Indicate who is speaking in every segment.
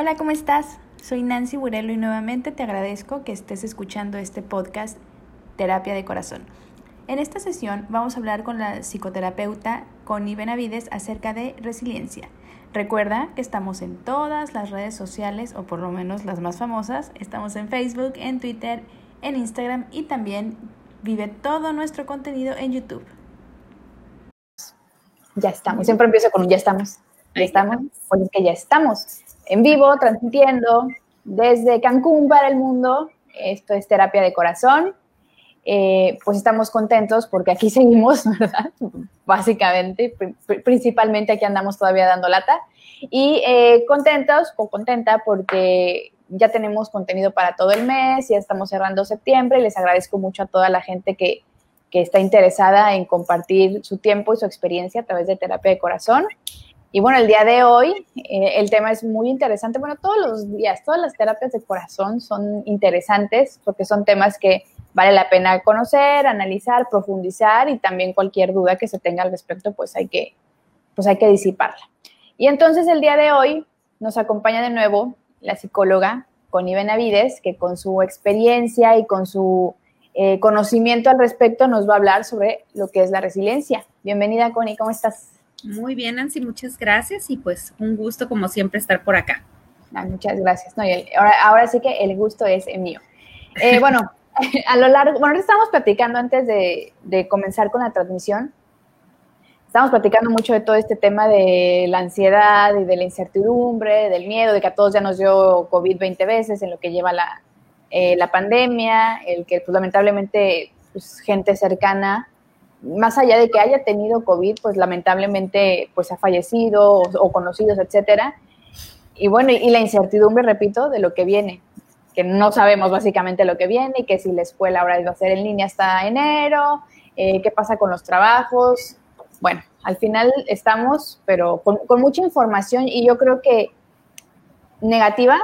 Speaker 1: Hola, ¿cómo estás? Soy Nancy Burelo y nuevamente te agradezco que estés escuchando este podcast Terapia de Corazón. En esta sesión vamos a hablar con la psicoterapeuta Connie Benavides acerca de resiliencia. Recuerda que estamos en todas las redes sociales, o por lo menos las más famosas. Estamos en Facebook, en Twitter, en Instagram y también vive todo nuestro contenido en YouTube.
Speaker 2: Ya estamos, siempre empiezo con un ya estamos. Ya estamos, pues es que ya estamos en vivo, transmitiendo desde Cancún para el mundo. Esto es terapia de corazón. Eh, pues estamos contentos porque aquí seguimos, ¿verdad? Básicamente, principalmente aquí andamos todavía dando lata. Y eh, contentos o contenta porque ya tenemos contenido para todo el mes, ya estamos cerrando septiembre y les agradezco mucho a toda la gente que, que está interesada en compartir su tiempo y su experiencia a través de terapia de corazón. Y bueno, el día de hoy eh, el tema es muy interesante. Bueno, todos los días, todas las terapias de corazón son interesantes porque son temas que vale la pena conocer, analizar, profundizar y también cualquier duda que se tenga al respecto, pues hay que, pues hay que disiparla. Y entonces el día de hoy nos acompaña de nuevo la psicóloga Connie Benavides, que con su experiencia y con su eh, conocimiento al respecto nos va a hablar sobre lo que es la resiliencia. Bienvenida, Connie, ¿cómo estás?
Speaker 3: Muy bien, Nancy, muchas gracias y pues un gusto como siempre estar por acá.
Speaker 2: Ah, muchas gracias. No, ahora, ahora, sí que el gusto es mío. Eh, bueno, a lo largo, bueno, estamos platicando antes de, de, comenzar con la transmisión, estamos platicando mucho de todo este tema de la ansiedad y de la incertidumbre, del miedo, de que a todos ya nos dio COVID 20 veces en lo que lleva la, eh, la pandemia, el que pues, lamentablemente pues, gente cercana más allá de que haya tenido COVID, pues lamentablemente pues ha fallecido o, conocidos, etcétera. Y bueno, y, la incertidumbre, repito, de lo que viene, que no sabemos básicamente lo que viene y que si la escuela ahora va a ser en línea hasta enero, eh, qué pasa con los trabajos. Bueno, al final estamos, pero con, mucha información y yo creo que negativa,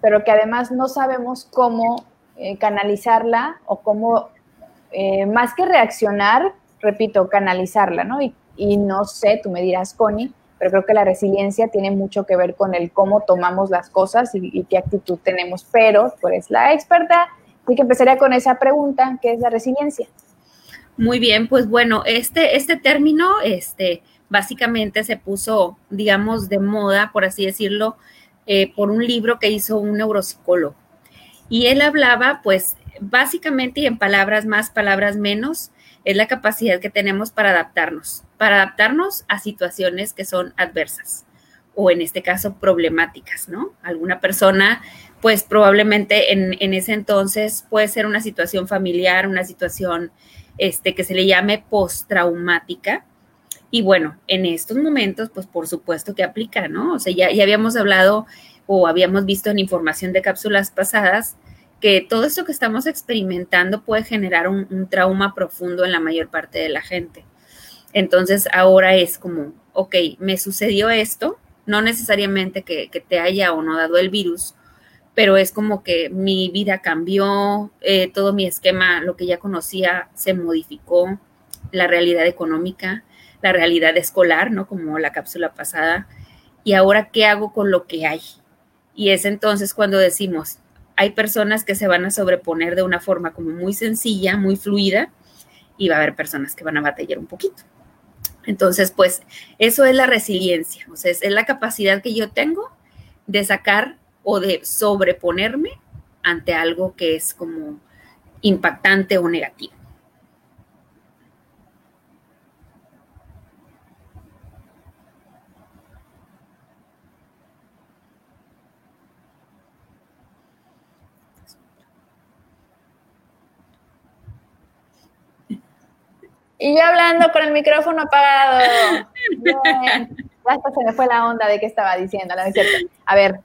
Speaker 2: pero que además no sabemos cómo eh, canalizarla o cómo eh, más que reaccionar, repito, canalizarla, ¿no? Y, no sé, tú me dirás, Connie, pero creo que la resiliencia tiene mucho que ver con el cómo tomamos las cosas y, qué actitud tenemos. Pero tú eres la experta, así que empezaría con esa pregunta, ¿qué es la resiliencia?
Speaker 3: Muy bien, pues bueno, este, este término, este, básicamente se puso, digamos, de moda, por así decirlo, eh, por un libro que hizo un neuropsicólogo. Y él hablaba, pues, básicamente y en palabras más, palabras menos, es la capacidad que tenemos para adaptarnos, para adaptarnos a situaciones que son adversas o en este caso problemáticas, ¿no? Alguna persona, pues probablemente en, en ese entonces puede ser una situación familiar, una situación este, que se le llame postraumática. Y bueno, en estos momentos, pues por supuesto que aplica, ¿no? O sea, ya, ya habíamos hablado o habíamos visto en información de cápsulas pasadas que todo esto que estamos experimentando puede generar un, trauma profundo en la mayor parte de la gente. Entonces ahora es como, ok, me sucedió esto, no necesariamente que, te haya o no dado el virus, pero es como que mi vida cambió, eh, todo mi esquema, lo que ya conocía, se modificó, la realidad económica, la realidad escolar, ¿no? Como la cápsula pasada. Y ahora, ¿qué hago con lo que hay? Y es entonces cuando decimos, hay personas que se van a sobreponer de una forma como muy sencilla, muy fluida, y va a haber personas que van a batallar un poquito. Entonces, pues eso es la resiliencia, o sea, es, la capacidad que yo tengo de sacar o de sobreponerme ante algo que es como impactante o negativo.
Speaker 2: Y yo hablando con el micrófono apagado. Bien. Hasta se me fue la onda de qué estaba diciendo, ¿no es cierto? A ver.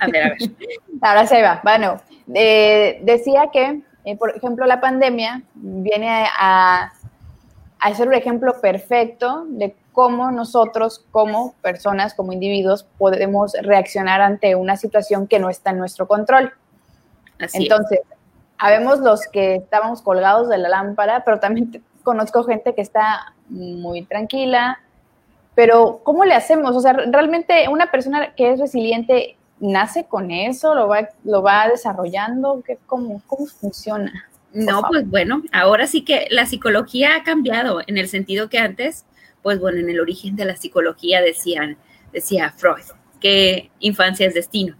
Speaker 3: A ver, a ver.
Speaker 2: Ahora se va. Bueno, eh, decía que, eh, por ejemplo, la pandemia viene a, a ser un ejemplo perfecto de cómo nosotros, como personas, como individuos, podemos reaccionar ante una situación que no está en nuestro control. Así Entonces, habemos los que estábamos colgados de la lámpara, pero también conozco gente que está muy tranquila, pero ¿cómo le hacemos? O sea, realmente una persona que es resiliente nace con eso, lo va, lo va desarrollando, ¿Qué, cómo, ¿cómo funciona?
Speaker 3: No, pues bueno, ahora sí que la psicología ha cambiado en el sentido que antes, pues bueno, en el origen de la psicología decían, decía Freud, que infancia es destino,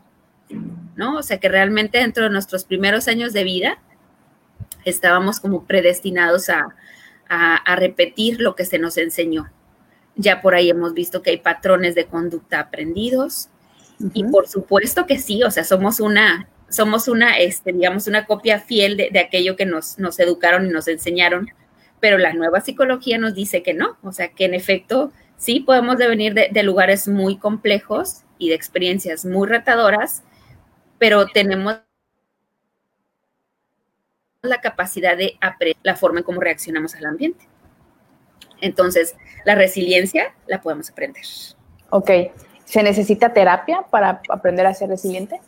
Speaker 3: ¿no? O sea, que realmente dentro de nuestros primeros años de vida estábamos como predestinados a, a repetir lo que se nos enseñó. Ya por ahí hemos visto que hay patrones de conducta aprendidos, y por supuesto que sí, o sea, somos una, somos una, este, digamos, una copia fiel de, aquello que nos, nos educaron y nos enseñaron, pero la nueva psicología nos dice que no, o sea, que en efecto sí podemos devenir de, de lugares muy complejos y de experiencias muy retadoras, pero tenemos la capacidad de aprender la forma en cómo reaccionamos al ambiente. Entonces, la resiliencia la podemos aprender.
Speaker 2: Ok. ¿Se necesita terapia para aprender a ser resiliente?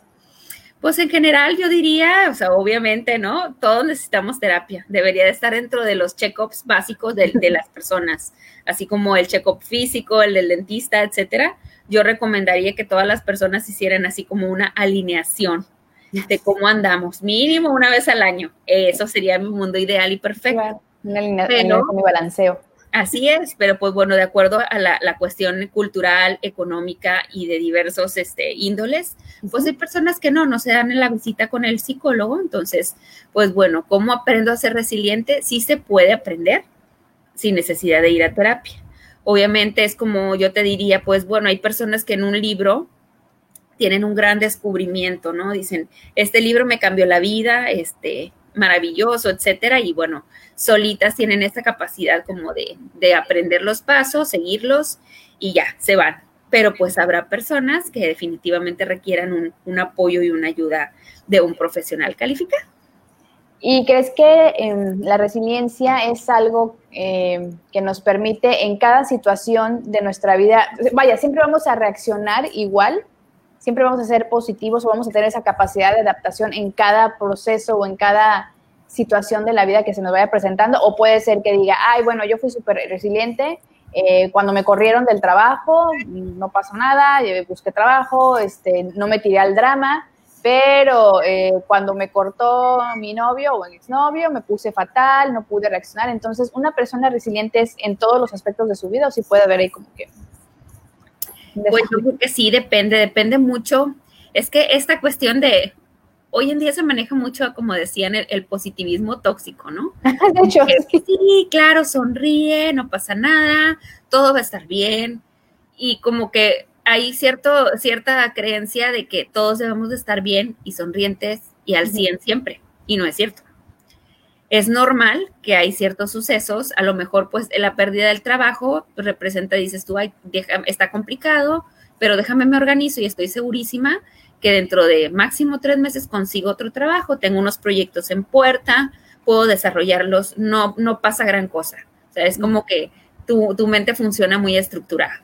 Speaker 3: Pues en general yo diría, o sea, obviamente, ¿no? Todos necesitamos terapia. Debería de estar dentro de los check-ups básicos de, las personas, así como el check-up físico, el del dentista, etcétera. Yo recomendaría que todas las personas hicieran así como una alineación de cómo andamos, mínimo una vez al año. Eso sería mi mundo ideal y perfecto.
Speaker 2: una alineación con mi balanceo.
Speaker 3: Así es, pero pues bueno, de acuerdo a la, cuestión cultural, económica y de diversos este, índoles, pues hay personas que no, no se dan en la visita con el psicólogo. Entonces, pues bueno, ¿cómo aprendo a ser resiliente? Sí se puede aprender sin necesidad de ir a terapia. Obviamente es como yo te diría, pues bueno, hay personas que en un libro tienen un gran descubrimiento, ¿no? Dicen, este libro me cambió la vida, este, maravilloso, etcétera, y bueno, solitas tienen esta capacidad como de, aprender los pasos, seguirlos y ya, se van. Pero pues habrá personas que definitivamente requieran un, apoyo y una ayuda de un profesional calificado.
Speaker 2: ¿Y crees que em, la resiliencia es algo em, que nos permite en cada situación de nuestra vida, vaya, siempre vamos a reaccionar igual, siempre vamos a ser positivos o vamos a tener esa capacidad de adaptación en cada proceso o en cada situación de la vida que se nos vaya presentando, o puede ser que diga, ay, bueno, yo fui súper resiliente, eh, cuando me corrieron del trabajo, no pasó nada, busqué trabajo, este, no me tiré al drama, pero eh, cuando me cortó mi novio o exnovio, me puse fatal, no pude reaccionar. Entonces, una persona resiliente es en todos los aspectos de su vida, o si puede haber ahí como que...
Speaker 3: Pues yo creo que sí, depende, depende mucho. Es que esta cuestión de, hoy en día se maneja mucho, como decían, el, positivismo tóxico, ¿no?
Speaker 2: De hecho,
Speaker 3: sí, claro, sonríe, no pasa nada, todo va a estar bien. Y como que hay cierto, cierta creencia de que todos debemos de estar bien y sonrientes y al 100 siempre. Y no es cierto. Es normal que hay ciertos sucesos, a lo mejor pues la pérdida del trabajo representa, dices tú, ay, está complicado, pero déjame me organizo y estoy segurísima que dentro de máximo tres meses consigo otro trabajo, tengo unos proyectos en puerta, puedo desarrollarlos, no, no pasa gran cosa. O sea, es como que tu, mente funciona muy estructurada.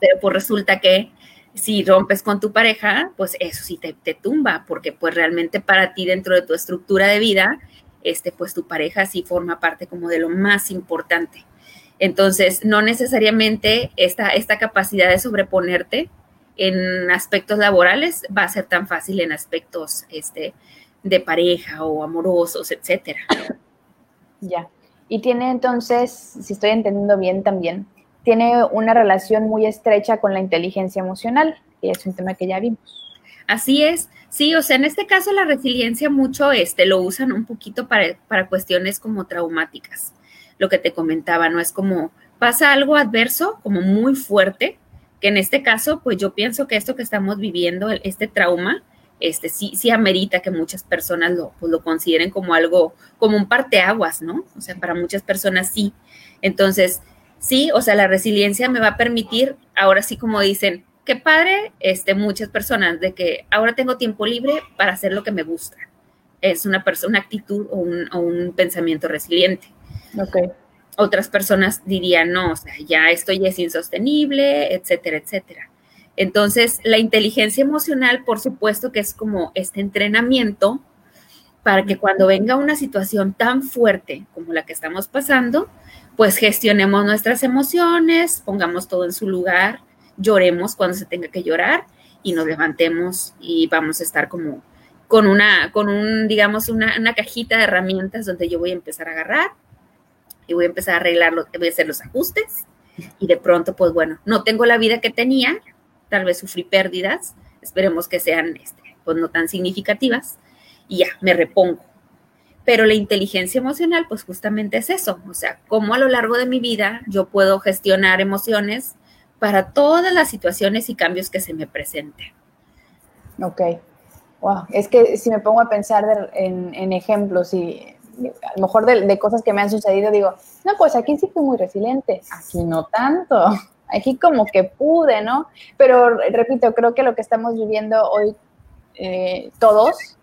Speaker 3: Pero pues resulta que si rompes con tu pareja, pues eso sí te, te, tumba, porque pues realmente para ti dentro de tu estructura de vida, este, pues tu pareja sí forma parte como de lo más importante. Entonces, no necesariamente esta, esta capacidad de sobreponerte en aspectos laborales va a ser tan fácil en aspectos este, de pareja o amorosos, etcétera.
Speaker 2: Ya. Y tiene entonces, si estoy entendiendo bien también, tiene una relación muy estrecha con la inteligencia emocional, y es un tema que ya vimos.
Speaker 3: Así es, sí, o sea, en este caso la resiliencia mucho este, lo usan un poquito para, para cuestiones como traumáticas, lo que te comentaba, ¿no? Es como pasa algo adverso, como muy fuerte, que en este caso, pues yo pienso que esto que estamos viviendo, este trauma, este sí, sí amerita que muchas personas lo, pues, lo consideren como algo, como un parteaguas, ¿no? O sea, para muchas personas sí. Entonces, sí, o sea, la resiliencia me va a permitir, ahora sí como dicen, qué padre, este, muchas personas, de que ahora tengo tiempo libre para hacer lo que me gusta. Es una persona, una actitud o un, o un pensamiento resiliente.
Speaker 2: Ok
Speaker 3: otras personas dirían, no, o sea, ya esto ya es insostenible, etcétera, etcétera. Entonces, la inteligencia emocional, por supuesto que es como este entrenamiento para que cuando venga una situación tan fuerte como la que estamos pasando, pues gestionemos nuestras emociones, pongamos todo en su lugar, lloremos cuando se tenga que llorar y nos levantemos y vamos a estar como con una, con un, digamos, una, una cajita de herramientas donde yo voy a empezar a agarrar y voy a empezar a arreglar, voy a hacer los ajustes y de pronto, pues bueno, no tengo la vida que tenía, tal vez sufrí pérdidas, esperemos que sean, este, pues no tan significativas, y ya, me repongo. Pero la inteligencia emocional, pues justamente es eso, o sea, cómo a lo largo de mi vida yo puedo gestionar emociones para todas las situaciones y cambios que se me presenten.
Speaker 2: Ok. Wow, es que si me pongo a pensar en, en ejemplos y a lo mejor de, cosas que me han sucedido, digo, no, pues aquí sí fui muy resiliente, aquí no tanto, aquí como que pude, ¿no? Pero repito, creo que lo que estamos viviendo hoy eh, todos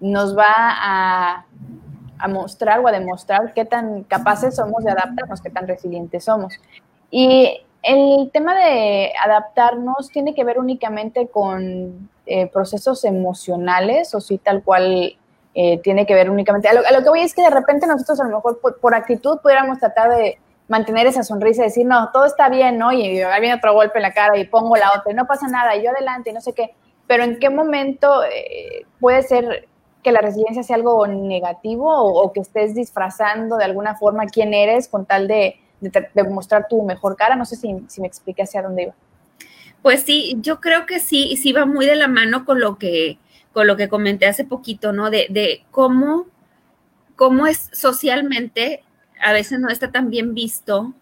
Speaker 2: nos va a, mostrar o a demostrar qué tan capaces somos de adaptarnos, qué tan resilientes somos. Y el tema de adaptarnos tiene que ver únicamente con eh, procesos emocionales o si tal cual eh, tiene que ver únicamente. A lo, que voy es que de repente nosotros a lo mejor por, actitud pudiéramos tratar de mantener esa sonrisa y decir, no, todo está bien, ¿no? Y ahí viene otro golpe en la cara y pongo la otra y no pasa nada, y yo adelante, y no sé qué. Pero ¿en qué momento eh, puede ser que la resiliencia sea algo negativo o, que estés disfrazando de alguna forma quién eres con tal de, de, mostrar tu mejor cara? No sé si, si me expliqué hacia dónde iba.
Speaker 3: Pues sí, yo creo que sí, sí va muy de la mano con lo que con lo que comenté hace poquito, ¿no? De, de cómo, cómo es socialmente, a veces no está tan bien visto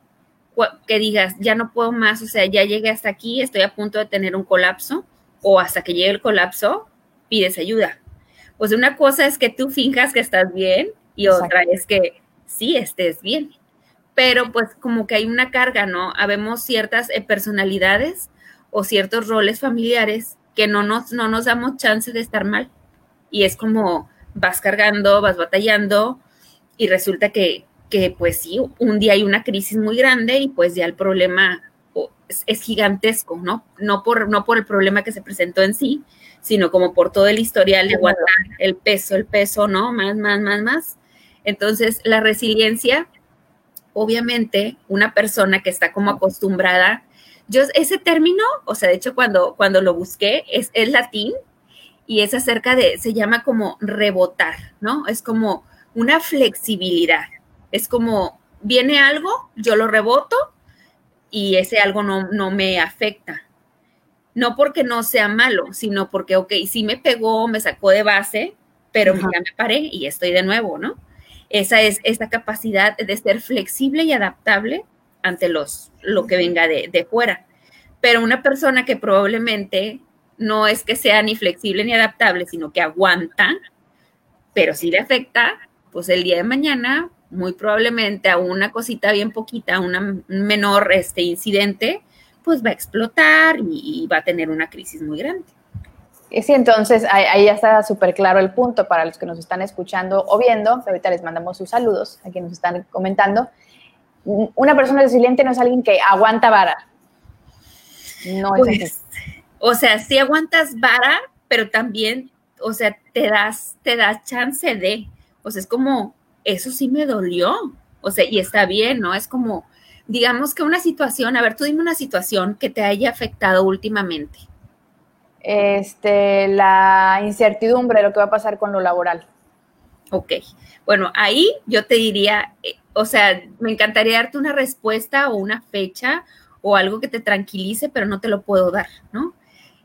Speaker 3: que digas, ya no puedo más, o sea, ya llegué hasta aquí, estoy a punto de tener un colapso, o hasta que llegue el colapso, pides ayuda. Pues una cosa es que tú finjas que estás bien y otra es que sí estés bien. Pero pues como que hay una carga, ¿no? Habemos ciertas eh, personalidades o ciertos roles familiares que no nos, no nos damos chance de estar mal. Y es como vas cargando, vas batallando y resulta que, que pues sí, un día hay una crisis muy grande y pues ya el problema es, gigantesco, ¿no? No por, no por el problema que se presentó en sí, sino como por todo el historial de aguantar el peso, el peso, ¿no? Más, más, más, más. Entonces, la resiliencia, obviamente, una persona que está como acostumbrada yo ese término, o sea, de hecho cuando, cuando lo busqué, es, es latín y es acerca de, se llama como rebotar, ¿no? Es como una flexibilidad. Es como, viene algo, yo lo reboto y ese algo no, no me afecta. No porque no sea malo, sino porque, ok, sí me pegó, me sacó de base, pero ya me paré y estoy de nuevo, ¿no? Esa es esta capacidad de ser flexible y adaptable ante los, lo que venga de, de fuera. Pero una persona que probablemente no es que sea ni flexible ni adaptable, sino que aguanta, pero sí le afecta, pues el día de mañana, muy probablemente a una cosita bien poquita, a un menor este, incidente, pues va a explotar y, va a tener una crisis muy grande.
Speaker 2: Sí, entonces ahí, ya está súper claro el punto para los que nos están escuchando o viendo. Ahorita les mandamos sus saludos a quienes nos están comentando una persona resiliente no es alguien que aguanta vara.
Speaker 3: No es pues, O sea, sí aguantas vara, pero también, o sea, te das, te das chance de, o sea, es como, eso sí me dolió, o sea, y está bien, ¿no? Es como, digamos que una situación, a ver, tú dime una situación que te haya afectado últimamente.
Speaker 2: Este, la incertidumbre de lo que va a pasar con lo laboral.
Speaker 3: Ok, bueno, ahí yo te diría, eh, o sea, me encantaría darte una respuesta o una fecha o algo que te tranquilice, pero no te lo puedo dar, ¿no?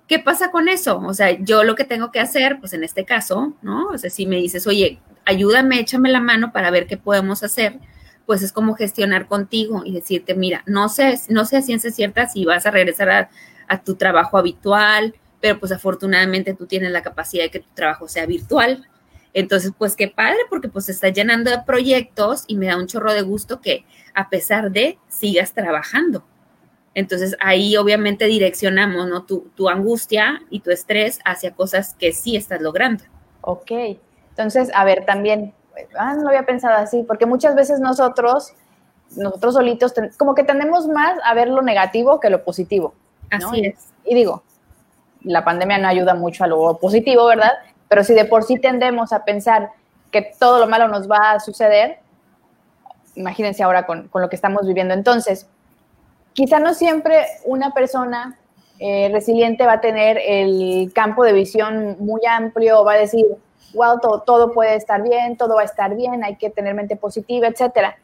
Speaker 3: ¿Qué pasa con eso? O sea, yo lo que tengo que hacer, pues en este caso, ¿no? O sea, si me dices, oye, ayúdame, échame la mano para ver qué podemos hacer, pues es como gestionar contigo y decirte, mira, no sé, no sé a ciencia cierta si vas a regresar a, a tu trabajo habitual, pero pues afortunadamente tú tienes la capacidad de que tu trabajo sea virtual, entonces, pues qué padre, porque pues está llenando de proyectos y me da un chorro de gusto que a pesar de sigas trabajando. Entonces ahí obviamente direccionamos ¿no? tu, tu angustia y tu estrés hacia cosas que sí estás logrando.
Speaker 2: Ok, entonces, a ver, también, ah, no lo había pensado así, porque muchas veces nosotros, nosotros solitos, como que tendemos más a ver lo negativo que lo positivo.
Speaker 3: Así es.
Speaker 2: Y digo, la pandemia no ayuda mucho a lo positivo, ¿verdad? Pero si de por sí tendemos a pensar que todo lo malo nos va a suceder, imagínense ahora con, con lo que estamos viviendo. Entonces, quizá no siempre una persona eh, resiliente va a tener el campo de visión muy amplio, va a decir, wow, todo, todo, puede estar bien, todo va a estar bien, hay que tener mente positiva, etcétera.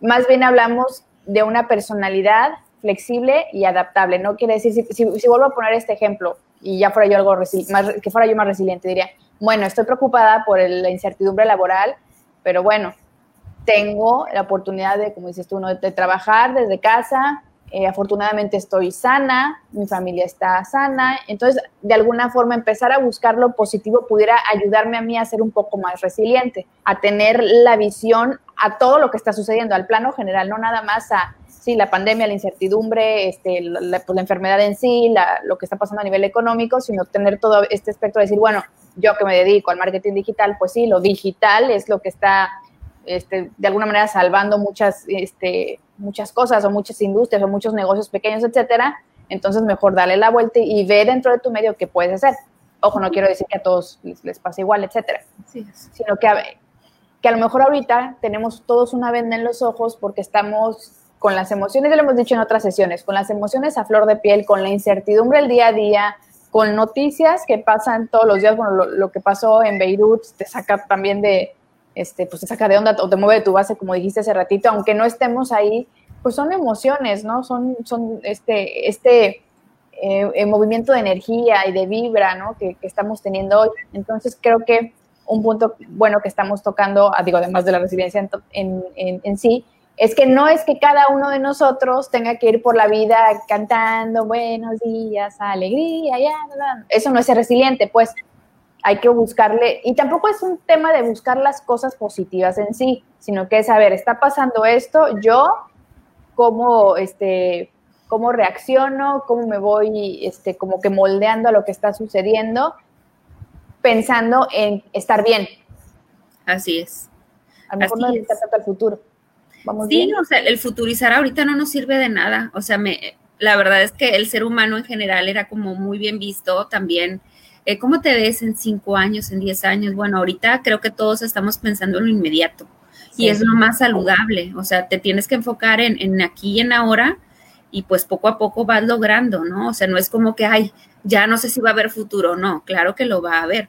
Speaker 2: Más bien hablamos de una personalidad flexible y adaptable. No quiere decir, si, si, vuelvo a poner este ejemplo y ya fuera yo algo más, que fuera yo más resiliente, diría, bueno, estoy preocupada por la incertidumbre laboral, pero bueno, tengo la oportunidad de, como dices tú, ¿no? de trabajar desde casa, eh, afortunadamente estoy sana, mi familia está sana, entonces de alguna forma empezar a buscar lo positivo pudiera ayudarme a mí a ser un poco más resiliente, a tener la visión a todo lo que está sucediendo, al plano general, no nada más a, sí, la pandemia, la incertidumbre, este, la, pues, la enfermedad en sí, lo que está pasando a nivel económico, sino tener todo este espectro de decir, bueno, yo que me dedico al marketing digital, pues sí, lo digital es lo que está este, de alguna manera salvando muchas, este, muchas cosas o muchas industrias o muchos negocios pequeños, etcétera. Entonces, mejor darle la vuelta y ve dentro de tu medio qué puedes hacer. Ojo, no quiero decir que a todos les, pase igual, etcétera. Sino que a, que a lo mejor ahorita tenemos todos una venda en los ojos porque estamos con las emociones, ya lo hemos dicho en otras sesiones, con las emociones a flor de piel, con la incertidumbre el día a día, con noticias que pasan todos los días, bueno, lo que pasó en Beirut te saca también de, este, pues te saca de onda o te mueve de tu base, como dijiste hace ratito, aunque no estemos ahí, pues son emociones, ¿no? Son, son este, este eh, movimiento de energía y de vibra, ¿no? Que, estamos teniendo hoy. Entonces creo que un punto bueno que estamos tocando, ah, digo, además de la resiliencia en, en, en, sí, es que no es que cada uno de nosotros tenga que ir por la vida cantando buenos días, alegría, ya, eso no es ser resiliente, pues hay que buscarle, y tampoco es un tema de buscar las cosas positivas en sí, sino que es, a ver, está pasando esto, yo cómo, este, cómo reacciono, cómo me voy, este, como que moldeando a lo que está sucediendo, pensando en estar bien.
Speaker 3: Así es.
Speaker 2: A lo mejor no es. tanto el futuro.
Speaker 3: ¿Vamos sí, o sea, el futurizar ahorita no nos sirve de nada. O sea, me, la verdad es que el ser humano en general era como muy bien visto también eh, ¿cómo te ves en cinco años, en diez años? Bueno, ahorita creo que todos estamos pensando en lo inmediato y es lo más saludable, o sea, te tienes que enfocar en, en, aquí y en ahora y pues poco a poco vas logrando, ¿no? O sea, no es como que, ay, ya no sé si va a haber futuro, no, claro que lo va a haber,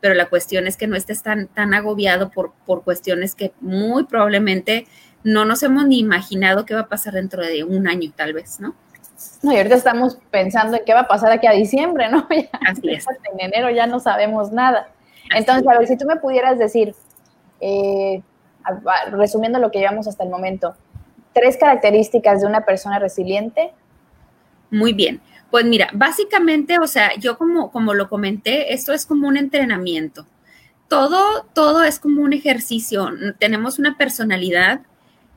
Speaker 3: pero la cuestión es que no estés tan, tan agobiado por, por cuestiones que muy probablemente no nos hemos ni imaginado que va a pasar dentro de un año tal vez, ¿no?
Speaker 2: No, y ahorita estamos pensando en qué va a pasar aquí a diciembre, ¿no?
Speaker 3: Así es.
Speaker 2: En enero ya no sabemos nada. Entonces, a ver, si tú me pudieras decir, eh, resumiendo lo que llevamos hasta el momento, tres características de una persona resiliente.
Speaker 3: Muy bien. Pues mira, básicamente, o sea, yo como, como lo comenté, esto es como un entrenamiento. Todo, todo es como un ejercicio. Tenemos una personalidad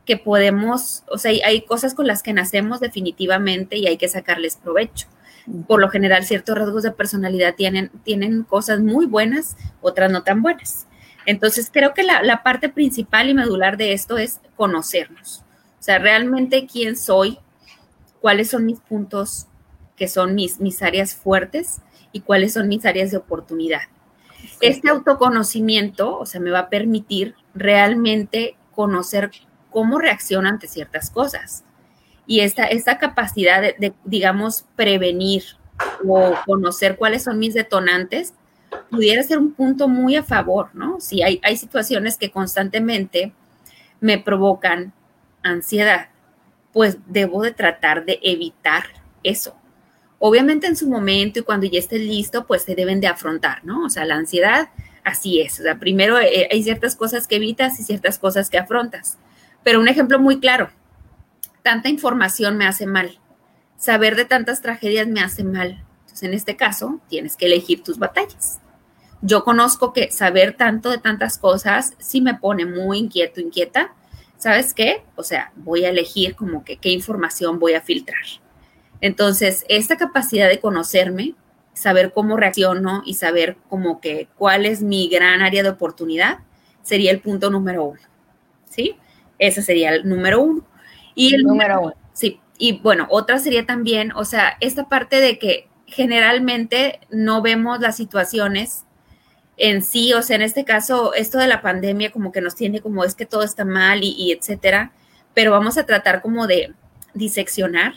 Speaker 3: que podemos, o sea, hay cosas con las que nacemos definitivamente y hay que sacarles provecho. Por lo general, ciertos rasgos de personalidad tienen, tienen cosas muy buenas, otras no tan buenas. Entonces, creo que la, la parte principal y medular de esto es conocernos. O sea, realmente quién soy, cuáles son mis puntos que son mis, mis áreas fuertes y cuáles son mis áreas de oportunidad. Este autoconocimiento, o sea, me va a permitir realmente conocer cómo reacciona ante ciertas cosas. Y esta, esta capacidad de, digamos, prevenir o conocer cuáles son mis detonantes, pudiera ser un punto muy a favor, ¿no? Si hay, hay situaciones que constantemente me provocan ansiedad, pues debo de tratar de evitar eso. Obviamente en su momento y cuando ya esté listo, pues se deben de afrontar, ¿no? O sea, la ansiedad, así es. O sea, primero eh, hay ciertas cosas que evitas y ciertas cosas que afrontas. Pero un ejemplo muy claro, tanta información me hace mal, saber de tantas tragedias me hace mal. Entonces, en este caso, tienes que elegir tus batallas. Yo conozco que saber tanto de tantas cosas sí me pone muy inquieto, inquieta. ¿Sabes qué? O sea, voy a elegir como que qué información voy a filtrar. Entonces, esta capacidad de conocerme, saber cómo reacciono y saber como que cuál es mi gran área de oportunidad, sería el punto número uno. ¿Sí? Ese sería el número uno. Y el número uno. Sí, y bueno, otra sería también, o sea, esta parte de que generalmente no vemos las situaciones en sí, o sea, en este caso, esto de la pandemia como que nos tiene como es que todo está mal y, y etcétera, pero vamos a tratar como de diseccionar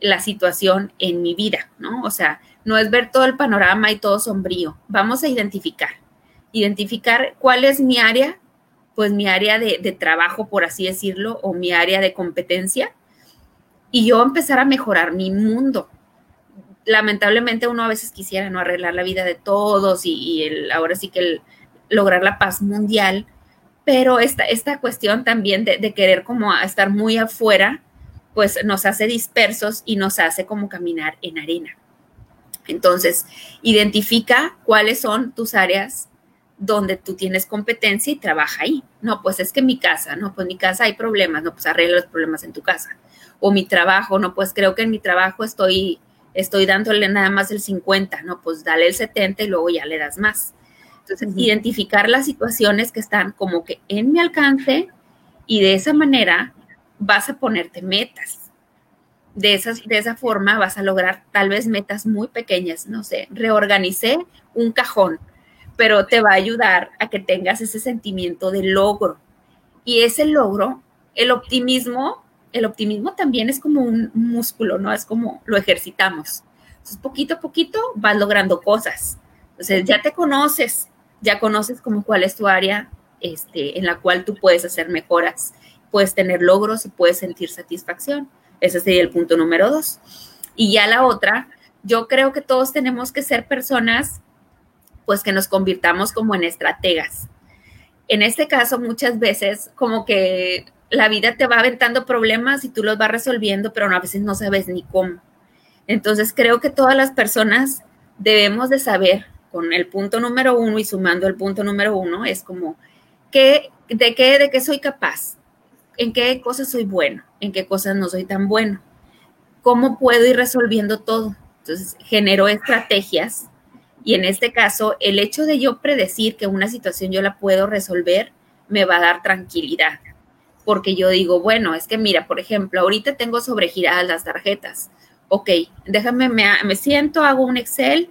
Speaker 3: la situación en mi vida, ¿no? O sea, no es ver todo el panorama y todo sombrío, vamos a identificar, identificar cuál es mi área, pues mi área de, trabajo, por así decirlo, o mi área de competencia, y yo empezar a mejorar mi mundo, lamentablemente uno a veces quisiera no arreglar la vida de todos y, el, ahora sí que lograr la paz mundial, pero esta, esta cuestión también de, de, querer como estar muy afuera, pues nos hace dispersos y nos hace como caminar en arena. Entonces, identifica cuáles son tus áreas donde tú tienes competencia y trabaja ahí. No, pues es que en mi casa, no, pues en mi casa hay problemas, no, pues arregla los problemas en tu casa. O mi trabajo, no, pues creo que en mi trabajo estoy estoy dándole nada más el 50, ¿no? Pues dale el 70 y luego ya le das más. Entonces, identificar las situaciones que están como que en mi alcance y de esa manera vas a ponerte metas. De, esas, de esa forma vas a lograr tal vez metas muy pequeñas, no sé, reorganicé un cajón, pero te va a ayudar a que tengas ese sentimiento de logro. Y ese logro, el optimismo el optimismo también es como un músculo, ¿no? Es como lo ejercitamos. Entonces, poquito a poquito vas logrando cosas. Entonces, ya te conoces, ya conoces como cuál es tu área este, en la cual tú puedes hacer mejoras, puedes tener logros y puedes sentir satisfacción. Ese sería el punto número dos. Y ya la otra, yo creo que todos tenemos que ser personas, pues que nos convirtamos como en estrategas. En este caso, muchas veces como que la vida te va aventando problemas y tú los vas resolviendo, pero a veces no sabes ni cómo. Entonces creo que todas las personas debemos de saber con el punto número uno y sumando el punto número uno es como ¿qué, de qué de qué soy capaz, en qué cosas soy bueno, en qué cosas no soy tan bueno, cómo puedo ir resolviendo todo. Entonces genero estrategias y en este caso el hecho de yo predecir que una situación yo la puedo resolver me va a dar tranquilidad porque yo digo, bueno, es que mira, por ejemplo, ahorita tengo sobregiradas las tarjetas. Ok, déjame, me, me siento, hago un Excel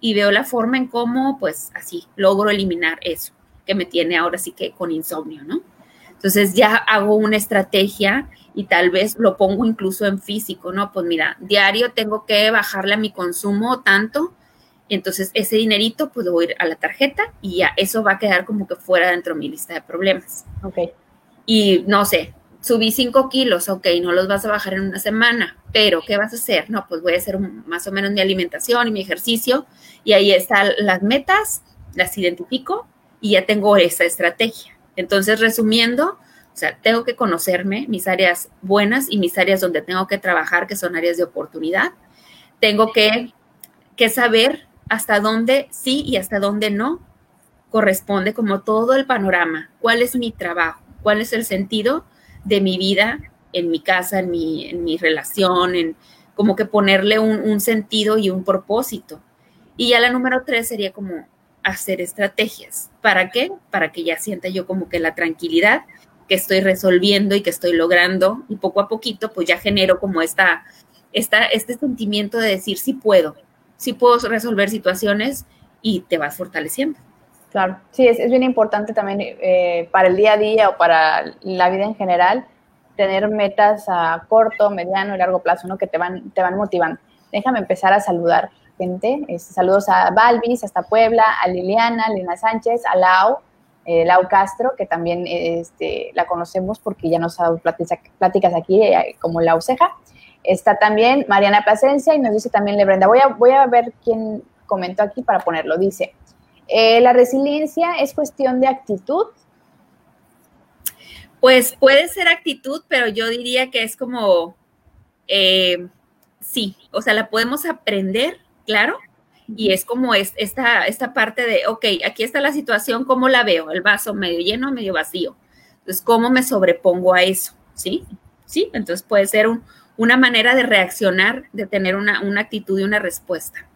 Speaker 3: y veo la forma en cómo, pues así, logro eliminar eso que me tiene ahora sí que con insomnio, ¿no? Entonces ya hago una estrategia y tal vez lo pongo incluso en físico, ¿no? Pues mira, diario tengo que bajarle a mi consumo tanto, entonces ese dinerito puedo ir a la tarjeta y ya eso va a quedar como que fuera dentro de mi lista de problemas.
Speaker 2: Ok
Speaker 3: y no sé, subí cinco kilos, ok, no los vas a bajar en una semana, pero ¿qué vas a hacer? No, pues voy a hacer más o menos mi alimentación y mi ejercicio y ahí están las metas, las identifico y ya tengo esa estrategia. Entonces, resumiendo, o sea, tengo que conocerme mis áreas buenas y mis áreas donde tengo que trabajar, que son áreas de oportunidad. Tengo que, que saber hasta dónde sí y hasta dónde no corresponde como todo el panorama, cuál es mi trabajo cuál es el sentido de mi vida en mi casa, en mi, en mi relación, en como que ponerle un, un sentido y un propósito. Y ya la número tres sería como hacer estrategias. ¿Para qué? Para que ya sienta yo como que la tranquilidad que estoy resolviendo y que estoy logrando y poco a poquito pues ya genero como esta, esta, este sentimiento de decir sí puedo, sí puedo resolver situaciones y te vas fortaleciendo.
Speaker 2: Claro, sí, es, es bien importante también eh, para el día a día o para la vida en general tener metas a corto, mediano y largo plazo, ¿no? Que te van, te van motivando. Déjame empezar a saludar gente. Este, saludos a Balvis, hasta Puebla, a Liliana, Lina Sánchez, a Lau, eh, Lau Castro, que también este, la conocemos porque ya nos ha dado pláticas aquí eh, como Lau Ceja. Está también Mariana Plasencia y nos dice también Lebrenda. Voy a, voy a ver quién comentó aquí para ponerlo. Dice, eh, ¿La resiliencia es cuestión de actitud?
Speaker 3: Pues puede ser actitud, pero yo diría que es como, eh, sí, o sea, la podemos aprender, claro, y es como es, esta, esta parte de, ok, aquí está la situación, ¿cómo la veo? El vaso medio lleno, medio vacío. Entonces, ¿cómo me sobrepongo a eso? ¿Sí? Sí, entonces puede ser una manera de reaccionar, de tener una, una actitud y una respuesta.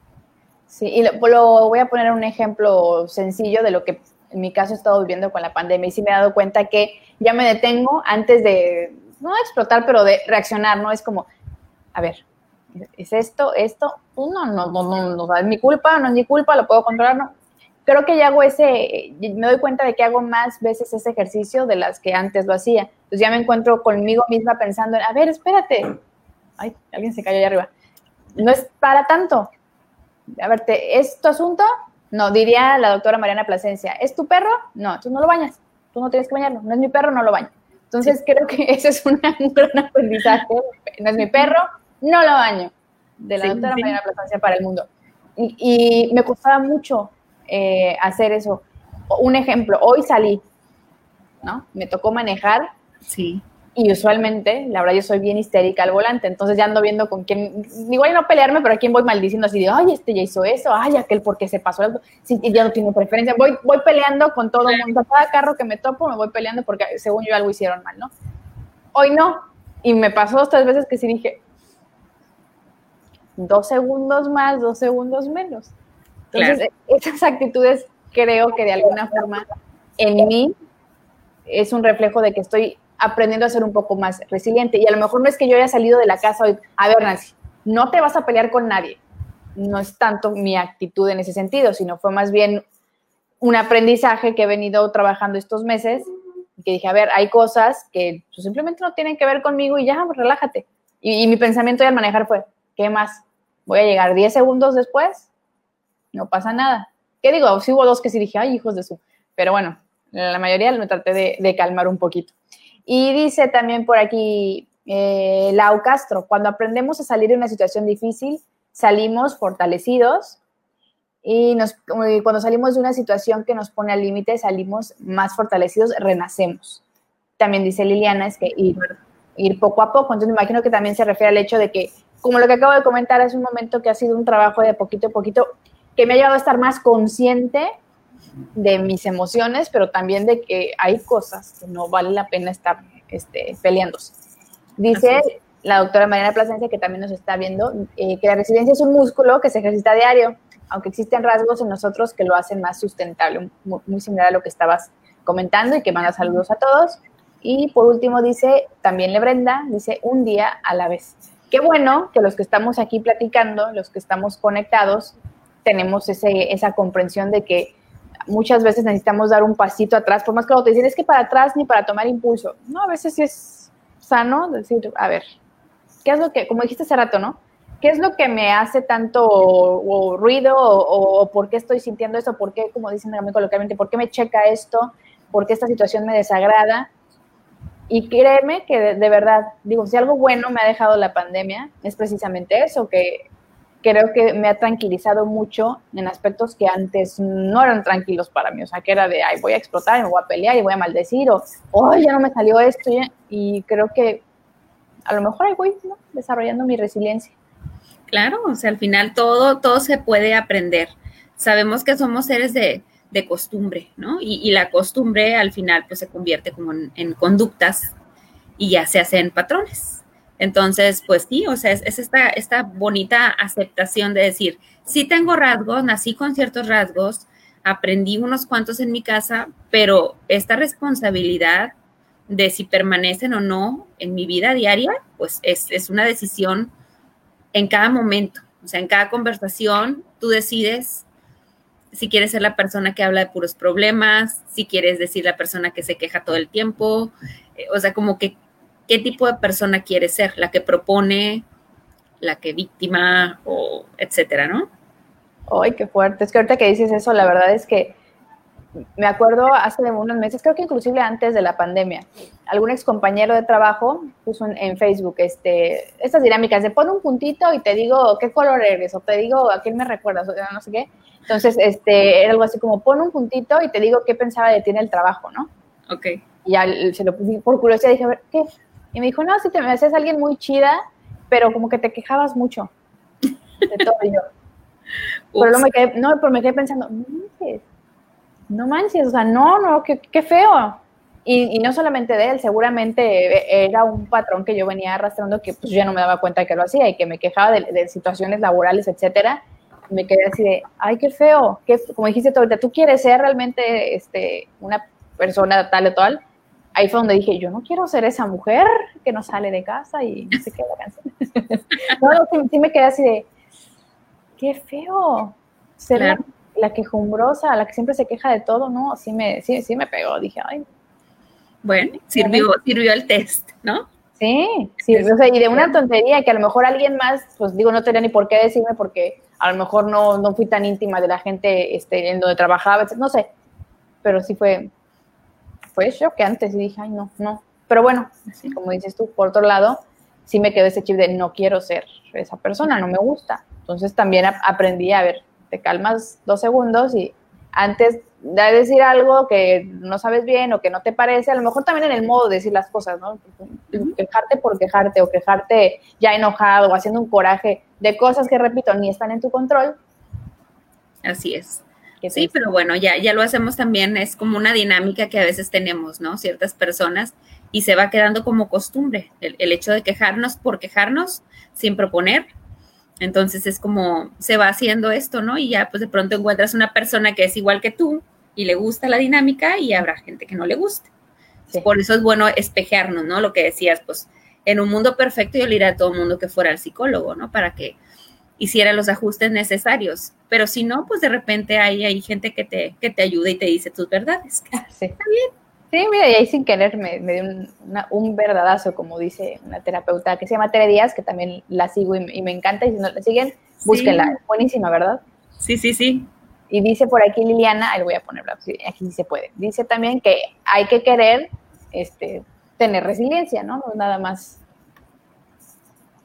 Speaker 2: Sí, y lo, voy a poner un ejemplo sencillo de lo que en mi caso he estado viviendo con la pandemia y sí me he dado cuenta que ya me detengo antes de, no explotar, pero de reaccionar, ¿no? Es como, a ver, ¿es esto, esto? Pues no, no, no, no, no, es mi culpa, no es mi culpa, lo puedo controlar, ¿no? creo que ya hago ese, me doy cuenta de que hago más veces ese ejercicio de las que antes lo hacía. Entonces ya me encuentro conmigo misma pensando, a ver, espérate. Ay, alguien se cayó allá arriba. No es para tanto. A ver, ¿es tu asunto? No, diría la doctora Mariana Plasencia, ¿es tu perro? No, tú no lo bañas. Tú no tienes que bañarlo. No es mi perro, no lo baño. Entonces creo que ese es un gran aprendizaje. No es mi perro, no lo baño. De la doctora Mariana Plasencia para el mundo. Y, me costaba mucho eh, hacer eso. Un ejemplo, hoy salí, ¿no? Me tocó manejar.
Speaker 3: Sí.
Speaker 2: Y usualmente, la verdad, yo soy bien histérica al volante, entonces ya ando viendo con quién, igual no pelearme, pero a quién voy maldiciendo así de, ay, este ya hizo eso, ay, aquel porque se pasó, sí, ya no tiene preferencia. Voy, voy peleando con todo el mundo, cada carro que me topo me voy peleando porque según yo algo hicieron mal, ¿no? Hoy no, y me pasó dos, tres veces que sí dije, dos segundos más, dos segundos menos. Entonces, esas actitudes creo que de alguna forma en mí es un reflejo de que estoy aprendiendo a ser un poco más resiliente. Y a lo mejor no es que yo haya salido de la casa hoy, a ver, Nancy, no te vas a pelear con nadie. No es tanto mi actitud en ese sentido, sino fue más bien un aprendizaje que he venido trabajando estos meses, que dije, a ver, hay cosas que pues, simplemente no tienen que ver conmigo y ya, pues, relájate. Y, mi pensamiento al manejar fue, ¿qué más? voy a llegar 10 segundos después, no pasa nada. ¿Qué digo? Sí hubo dos que sí dije, ay, hijos de su. Pero bueno, la mayoría me traté de, calmar un poquito. Y dice también por aquí eh, Lau Castro, cuando aprendemos a salir de una situación difícil, salimos fortalecidos y nos, cuando salimos de una situación que nos pone al límite, salimos más fortalecidos, renacemos. También dice Liliana, es que ir, ir poco a poco. Entonces me imagino que también se refiere al hecho de que como lo que acabo de comentar hace un momento, que ha sido un trabajo de poquito a poquito, que me ha llevado a estar más consciente de mis emociones, pero también de que hay cosas que no vale la pena estar este, peleándose. Dice la doctora Mariana Plasencia, que también nos está viendo, eh, que la resiliencia es un músculo que se ejercita a diario, aunque existen rasgos en nosotros que lo hacen más sustentable, muy, muy similar a lo que estabas comentando y que manda saludos a todos. Y por último dice, también le Brenda, dice, un día a la vez. Qué bueno que los que estamos aquí platicando, los que estamos conectados, tenemos ese, esa comprensión de que muchas veces necesitamos dar un pasito atrás, por más que te dicen, es que para atrás ni para tomar impulso. No, a veces sí es sano decir, a ver, ¿qué es lo que, como dijiste hace rato, ¿no? ¿Qué es lo que me hace tanto ruido o, por qué estoy sintiendo esto? ¿Por qué, como dicen coloquialmente, por qué me checa esto? ¿Por qué esta situación me desagrada? Y créeme que de, verdad, digo, si algo bueno me ha dejado la pandemia, es precisamente eso, que creo que me ha tranquilizado mucho en aspectos que antes no eran tranquilos para mí, o sea, que era de, ay, voy a explotar, me voy a pelear y voy a maldecir, o, oh, ya no me salió esto, y creo que a lo mejor ahí voy desarrollando mi resiliencia.
Speaker 3: Claro, o sea, al final todo, todo se puede aprender. Sabemos que somos seres de, de costumbre, ¿no? Y, la costumbre al final pues se convierte como en, conductas y ya se hacen patrones. Entonces, pues sí, o sea, es, esta, esta bonita aceptación de decir, sí tengo rasgos, nací con ciertos rasgos, aprendí unos cuantos en mi casa, pero esta responsabilidad de si permanecen o no en mi vida diaria, pues es, es una decisión en cada momento, o sea, en cada conversación tú decides si quieres ser la persona que habla de puros problemas, si quieres decir la persona que se queja todo el tiempo, eh, o sea, como que qué tipo de persona quieres ser, la que propone, la que víctima o etcétera, ¿no?
Speaker 2: Ay, qué fuerte. Es que ahorita que dices eso, la verdad es que me acuerdo hace unos meses, creo que inclusive antes de la pandemia, algún ex compañero de trabajo puso en, Facebook este, estas dinámicas de pon un puntito y te digo qué color eres, o te digo a quién me recuerdas, o no sé qué. Entonces, este, era algo así como pon un puntito y te digo qué pensaba de ti en el trabajo, ¿no?
Speaker 3: Ok.
Speaker 2: Y ya se lo puse por curiosidad, dije, a ver, ¿qué? Y me dijo, no, si te me haces alguien muy chida, pero como que te quejabas mucho de todo yo. Pero no me quedé, no, pero me quedé pensando, no manches, o sea, no, no, qué, qué feo. Y, no solamente de él, seguramente era un patrón que yo venía arrastrando que pues ya no me daba cuenta de que lo hacía y que me quejaba de, situaciones laborales, etcétera. Me quedé así de, ay, qué feo, qué, como dijiste tú ahorita, tú quieres ser realmente este, una persona tal o tal. Ahí fue donde dije, yo no quiero ser esa mujer que no sale de casa y no sé qué la canción. no, sí, me quedé así de, qué feo ser la quejumbrosa, la que siempre se queja de todo, ¿no? Sí me, sí, sí me pegó, dije, ay.
Speaker 3: Bueno, sirvió, sirvió el test, ¿no?
Speaker 2: Sí, sí, o sea, y de una tontería que a lo mejor alguien más, pues digo, no tenía ni por qué decirme porque a lo mejor no, no fui tan íntima de la gente este, en donde trabajaba, no sé, pero sí fue, fue antes y dije, ay, no, no. Pero bueno, así como dices tú, por otro lado, sí me quedó ese chip de no quiero ser esa persona, no me gusta. Entonces también aprendí a ver, te calmas dos segundos y antes de decir algo que no sabes bien o que no te parece, a lo mejor también en el modo de decir las cosas, ¿no? Quejarte por quejarte o quejarte ya enojado o haciendo un coraje de cosas que, repito, ni están en tu control.
Speaker 3: Así es. Sí, pero bueno, ya, ya lo hacemos también, es como una dinámica que a veces tenemos, ¿no? Ciertas personas y se va quedando como costumbre el, el hecho de quejarnos por quejarnos sin proponer entonces es como se va haciendo esto, ¿no? Y ya pues de pronto encuentras una persona que es igual que tú y le gusta la dinámica y habrá gente que no le guste. Por eso es bueno espejearnos, ¿no? Lo que decías, pues en un mundo perfecto yo le diría a todo el mundo que fuera al psicólogo, ¿no? Para que hiciera los ajustes necesarios. Pero si no, pues de repente hay, hay gente que te, que te ayuda y te dice tus verdades.
Speaker 2: Sí. Está bien. Sí, mira, y ahí sin querer me, dio un, verdadazo, como dice una terapeuta que se llama Tere Díaz, que también la sigo y, me encanta. Y si no la siguen, búsquenla. Buenísima, ¿verdad?
Speaker 3: Sí, sí, sí.
Speaker 2: Y dice por aquí Liliana, ahí voy a ponerla, aquí sí se puede. Dice también que hay que querer este, tener resiliencia, ¿no? No nada más.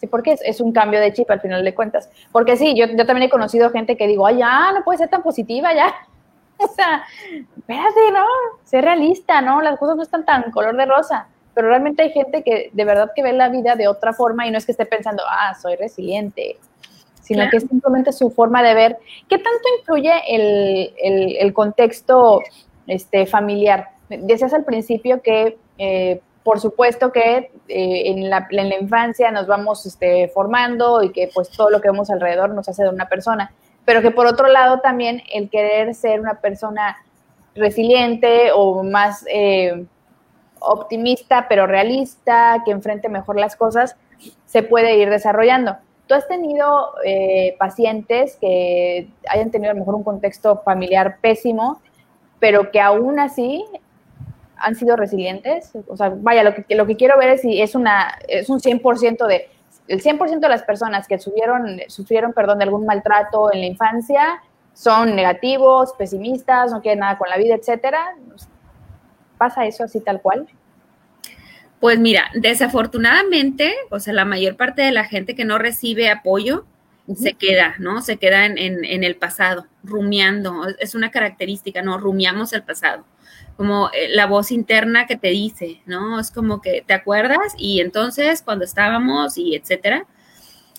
Speaker 2: Sí, porque es, un cambio de chip al final de cuentas. Porque sí, yo, yo también he conocido gente que digo, ay, ya, no puede ser tan positiva, ya o sea, espérate, ¿no? Sé realista, ¿no? Las cosas no están tan color de rosa. Pero realmente hay gente que de verdad que ve la vida de otra forma y no es que esté pensando, ah, soy resiliente, sino que es simplemente su forma de ver. ¿Qué tanto influye el, contexto este, familiar? Decías al principio que, eh, por supuesto que eh, en, la, en, la, infancia nos vamos este, formando y que pues todo lo que vemos alrededor nos hace de una persona pero que por otro lado también el querer ser una persona resiliente o más eh, optimista, pero realista, que enfrente mejor las cosas, se puede ir desarrollando. ¿Tú has tenido eh, pacientes que hayan tenido a lo mejor un contexto familiar pésimo, pero que aún así han sido resilientes? O sea, vaya, lo que, lo que quiero ver es si es, una, es un 100% de el 100% de las personas que sufrieron, sufrieron perdón, de algún maltrato en la infancia son negativos, pesimistas, no quieren nada con la vida, etcétera. ¿Pasa eso así tal cual?
Speaker 3: Pues mira, desafortunadamente, o sea, la mayor parte de la gente que no recibe apoyo se queda, ¿no? Se queda en, en, el pasado, rumiando. Es una característica, ¿no? Rumiamos el pasado como eh, la voz interna que te dice, ¿no? Es como que te acuerdas y entonces cuando estábamos y etcétera.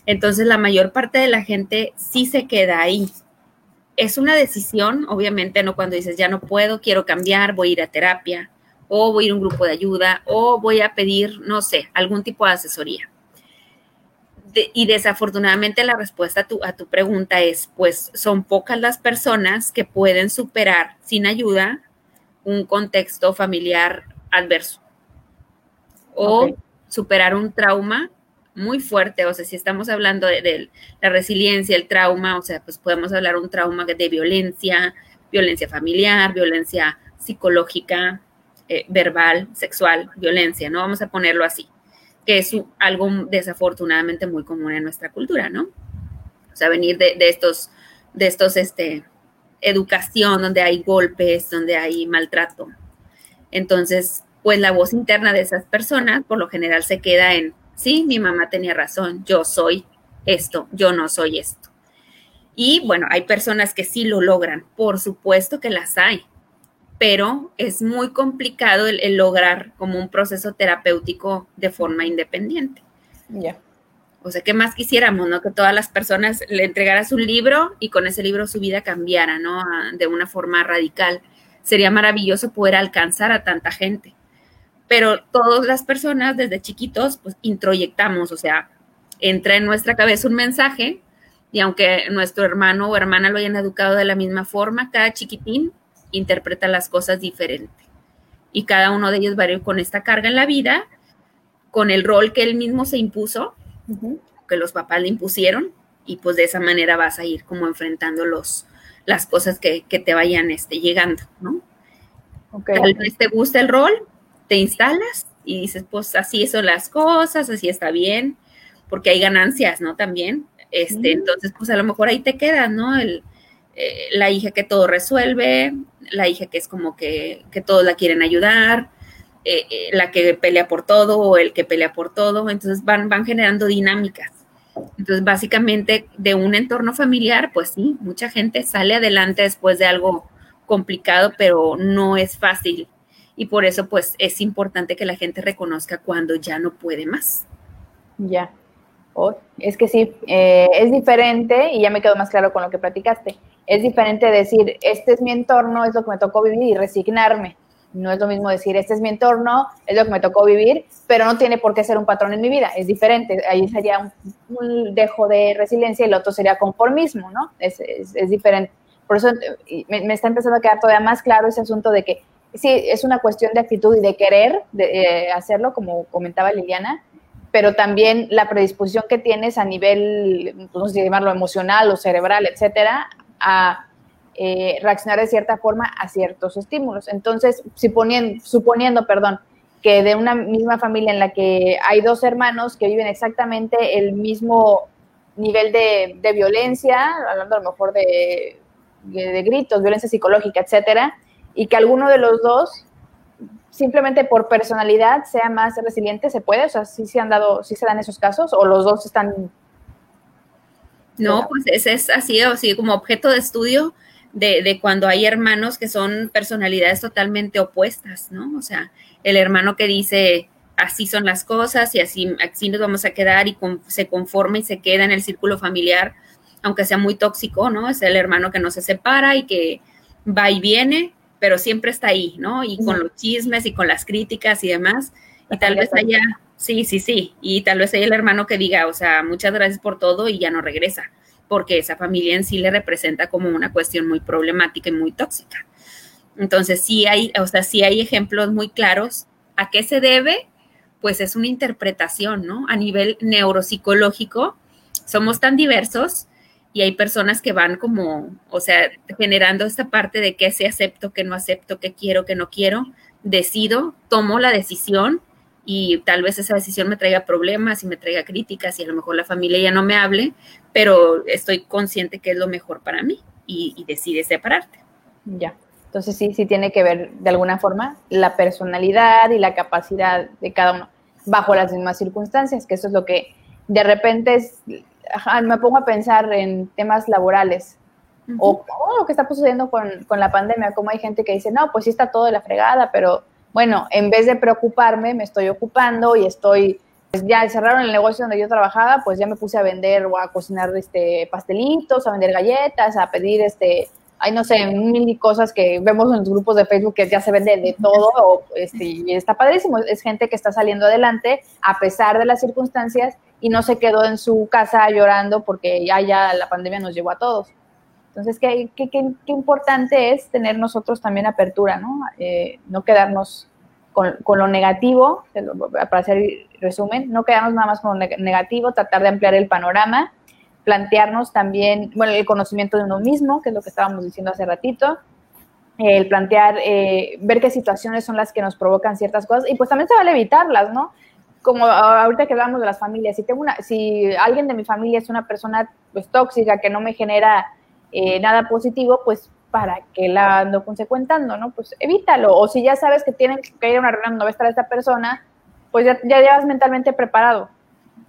Speaker 3: Entonces la mayor parte de la gente sí se queda ahí. Es una decisión, obviamente, no cuando dices ya no puedo, quiero cambiar, voy a ir a terapia o voy a ir a un grupo de ayuda o voy a pedir, no sé, algún tipo de asesoría. y desafortunadamente la respuesta a a tu pregunta es, pues son pocas las personas que pueden superar sin ayuda un contexto familiar adverso o superar un trauma muy fuerte, o sea, si estamos hablando de, la resiliencia, el trauma, o sea, pues podemos hablar un trauma de violencia, violencia familiar, violencia psicológica, eh, verbal, sexual, violencia, ¿no? Vamos a ponerlo así, que es algo desafortunadamente muy común en nuestra cultura, ¿no? O sea, venir de, de estos, de estos, este, educación, donde hay golpes, donde hay maltrato. Entonces, pues la voz interna de esas personas por lo general se queda en, sí, mi mamá tenía razón, yo soy esto, yo no soy esto. Y bueno, hay personas que sí lo logran, por supuesto que las hay, pero es muy complicado el, lograr como un proceso terapéutico de forma independiente. Ya. O sea, ¿qué más quisiéramos, no? Que todas las personas le entregaras un libro y con ese libro su vida cambiara, ¿no? De una forma radical. Sería maravilloso poder alcanzar a tanta gente. Pero todas las personas desde chiquitos, pues introyectamos, o sea, entra en nuestra cabeza un mensaje y aunque nuestro hermano o hermana lo hayan educado de la misma forma, cada chiquitín interpreta las cosas diferente. Y cada uno de ellos va a ir con esta carga en la vida, con el rol que él mismo se impuso que los papás le impusieron y pues de esa manera vas a ir como enfrentando los, las cosas que, te vayan este, llegando, ¿no? Tal vez te gusta el rol, te instalas y dices, pues así son las cosas, así está bien, porque hay ganancias, ¿no? También, este, entonces, pues a lo mejor ahí te quedas, ¿no? El, eh, la hija que todo resuelve, la hija que es como que, que todos la quieren ayudar, eh, eh, la que pelea por todo o el que pelea por todo, entonces van, van generando dinámicas. Entonces, básicamente, de un entorno familiar, pues sí, mucha gente sale adelante después de algo complicado, pero no es fácil. Y por eso, pues, es importante que la gente reconozca cuando ya no puede más.
Speaker 2: Ya. Oh, es que sí, eh, es diferente, y ya me quedó más claro con lo que platicaste, es diferente decir, este es mi entorno, es lo que me tocó vivir y resignarme no es lo mismo decir, este es mi entorno, es lo que me tocó vivir, pero no tiene por qué ser un patrón en mi vida, es diferente. Ahí sería un, dejo de resiliencia y el otro sería conformismo, ¿no? Es, es, diferente. Por eso me, está empezando a quedar todavía más claro ese asunto de que sí, es una cuestión de actitud y de querer de, eh, hacerlo, como comentaba Liliana, pero también la predisposición que tienes a nivel, pues, no sé si llamarlo emocional o cerebral, etcétera, a eh, reaccionar de cierta forma a ciertos estímulos. Entonces, suponiendo, suponiendo, perdón, que de una misma familia en la que hay dos hermanos que viven exactamente el mismo nivel de, violencia, hablando a lo mejor de, gritos, violencia psicológica, etcétera, y que alguno de los dos simplemente por personalidad sea más resiliente, ¿se puede? O sea, ¿sí se han dado, sí se dan esos casos? ¿O los dos están...?
Speaker 3: No, pues ese es así, así como objeto de estudio de, cuando hay hermanos que son personalidades totalmente opuestas, ¿no? O sea, el hermano que dice, así son las cosas y así, así nos vamos a quedar y se conforma y se queda en el círculo familiar, aunque sea muy tóxico, ¿no? Es el hermano que no se separa y que va y viene, pero siempre está ahí, ¿no? Y con los chismes y con las críticas y demás. Y tal vez haya, sí, sí, sí, y tal vez haya el hermano que diga, o sea, muchas gracias por todo y ya no regresa porque esa familia en sí le representa como una cuestión muy problemática y muy tóxica. Entonces, sí hay, o sea, sí hay ejemplos muy claros. ¿A qué se debe? Pues es una interpretación, ¿no? A nivel neuropsicológico, somos tan diversos y hay personas que van como, o sea, generando esta parte de qué se acepto, qué no acepto, qué quiero, qué no quiero, decido, tomo la decisión y tal vez esa decisión me traiga problemas y me traiga críticas y a lo mejor la familia ya no me hable, pero estoy consciente que es lo mejor para mí y, y decide separarte.
Speaker 2: Ya. Entonces sí, sí tiene que ver de alguna forma la personalidad y la capacidad de cada uno bajo las mismas circunstancias, que eso es lo que de repente es, me pongo a pensar en temas laborales o, lo que está sucediendo con, con la pandemia, como hay gente que dice, no, pues sí está todo de la fregada, pero bueno, en vez de preocuparme, me estoy ocupando y estoy, pues ya cerraron el negocio donde yo trabajaba, pues ya me puse a vender o a cocinar este, pastelitos, a vender galletas, a pedir este, hay no sé, mil cosas que vemos en los grupos de Facebook que ya se vende de todo, este, y está padrísimo, es gente que está saliendo adelante a pesar de las circunstancias y no se quedó en su casa llorando porque ya, ya la pandemia nos llevó a todos. Entonces, qué, qué, qué, importante es tener nosotros también apertura, ¿no? Eh, no quedarnos con, con, lo negativo, para hacer resumen, no quedarnos nada más con lo negativo, tratar de ampliar el panorama, plantearnos también, bueno, el conocimiento de uno mismo, que es lo que estábamos diciendo hace ratito, el plantear, eh, ver qué situaciones son las que nos provocan ciertas cosas y pues también se vale evitarlas, ¿no? Como ahorita que hablamos de las familias, si tengo una, si alguien de mi familia es una persona pues tóxica que no me genera eh, nada positivo, pues para que la ando consecuentando, ¿no? Pues evítalo. O si ya sabes que tienen que ir a una reunión no va a estar esta persona, pues ya, ya llevas mentalmente preparado.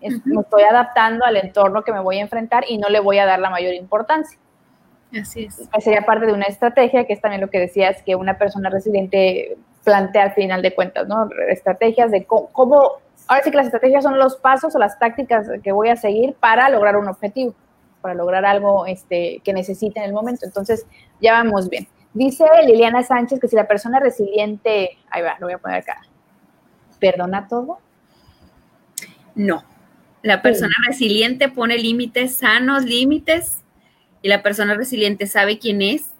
Speaker 2: Me estoy adaptando al entorno que me voy a enfrentar y no le voy a dar la mayor importancia.
Speaker 3: Así es.
Speaker 2: sería parte de una estrategia, que es también lo que decías, que una persona resiliente plantea al final de cuentas, ¿no? Estrategias de cómo, cómo, ahora sí que las estrategias son los pasos o las tácticas que voy a seguir para lograr un objetivo para lograr algo este, que necesite en el momento. Entonces, ya vamos bien. Dice Liliana Sánchez que si la persona resiliente, ahí va, lo voy a poner acá, ¿perdona todo?
Speaker 3: No. La persona resiliente pone límites sanos, límites, y la persona resiliente sabe quién es,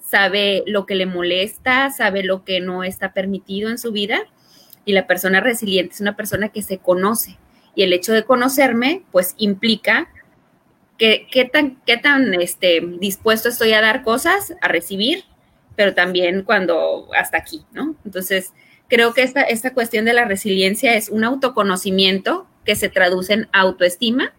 Speaker 3: sabe lo que le molesta, sabe lo que no está permitido en su vida, y la persona resiliente es una persona que se conoce. Y el hecho de conocerme, pues implica qué, qué tan, qué tan este, dispuesto estoy a dar cosas, a recibir, pero también cuando hasta aquí, ¿no? Entonces, creo que esta, esta cuestión de la resiliencia es un autoconocimiento que se traduce en autoestima,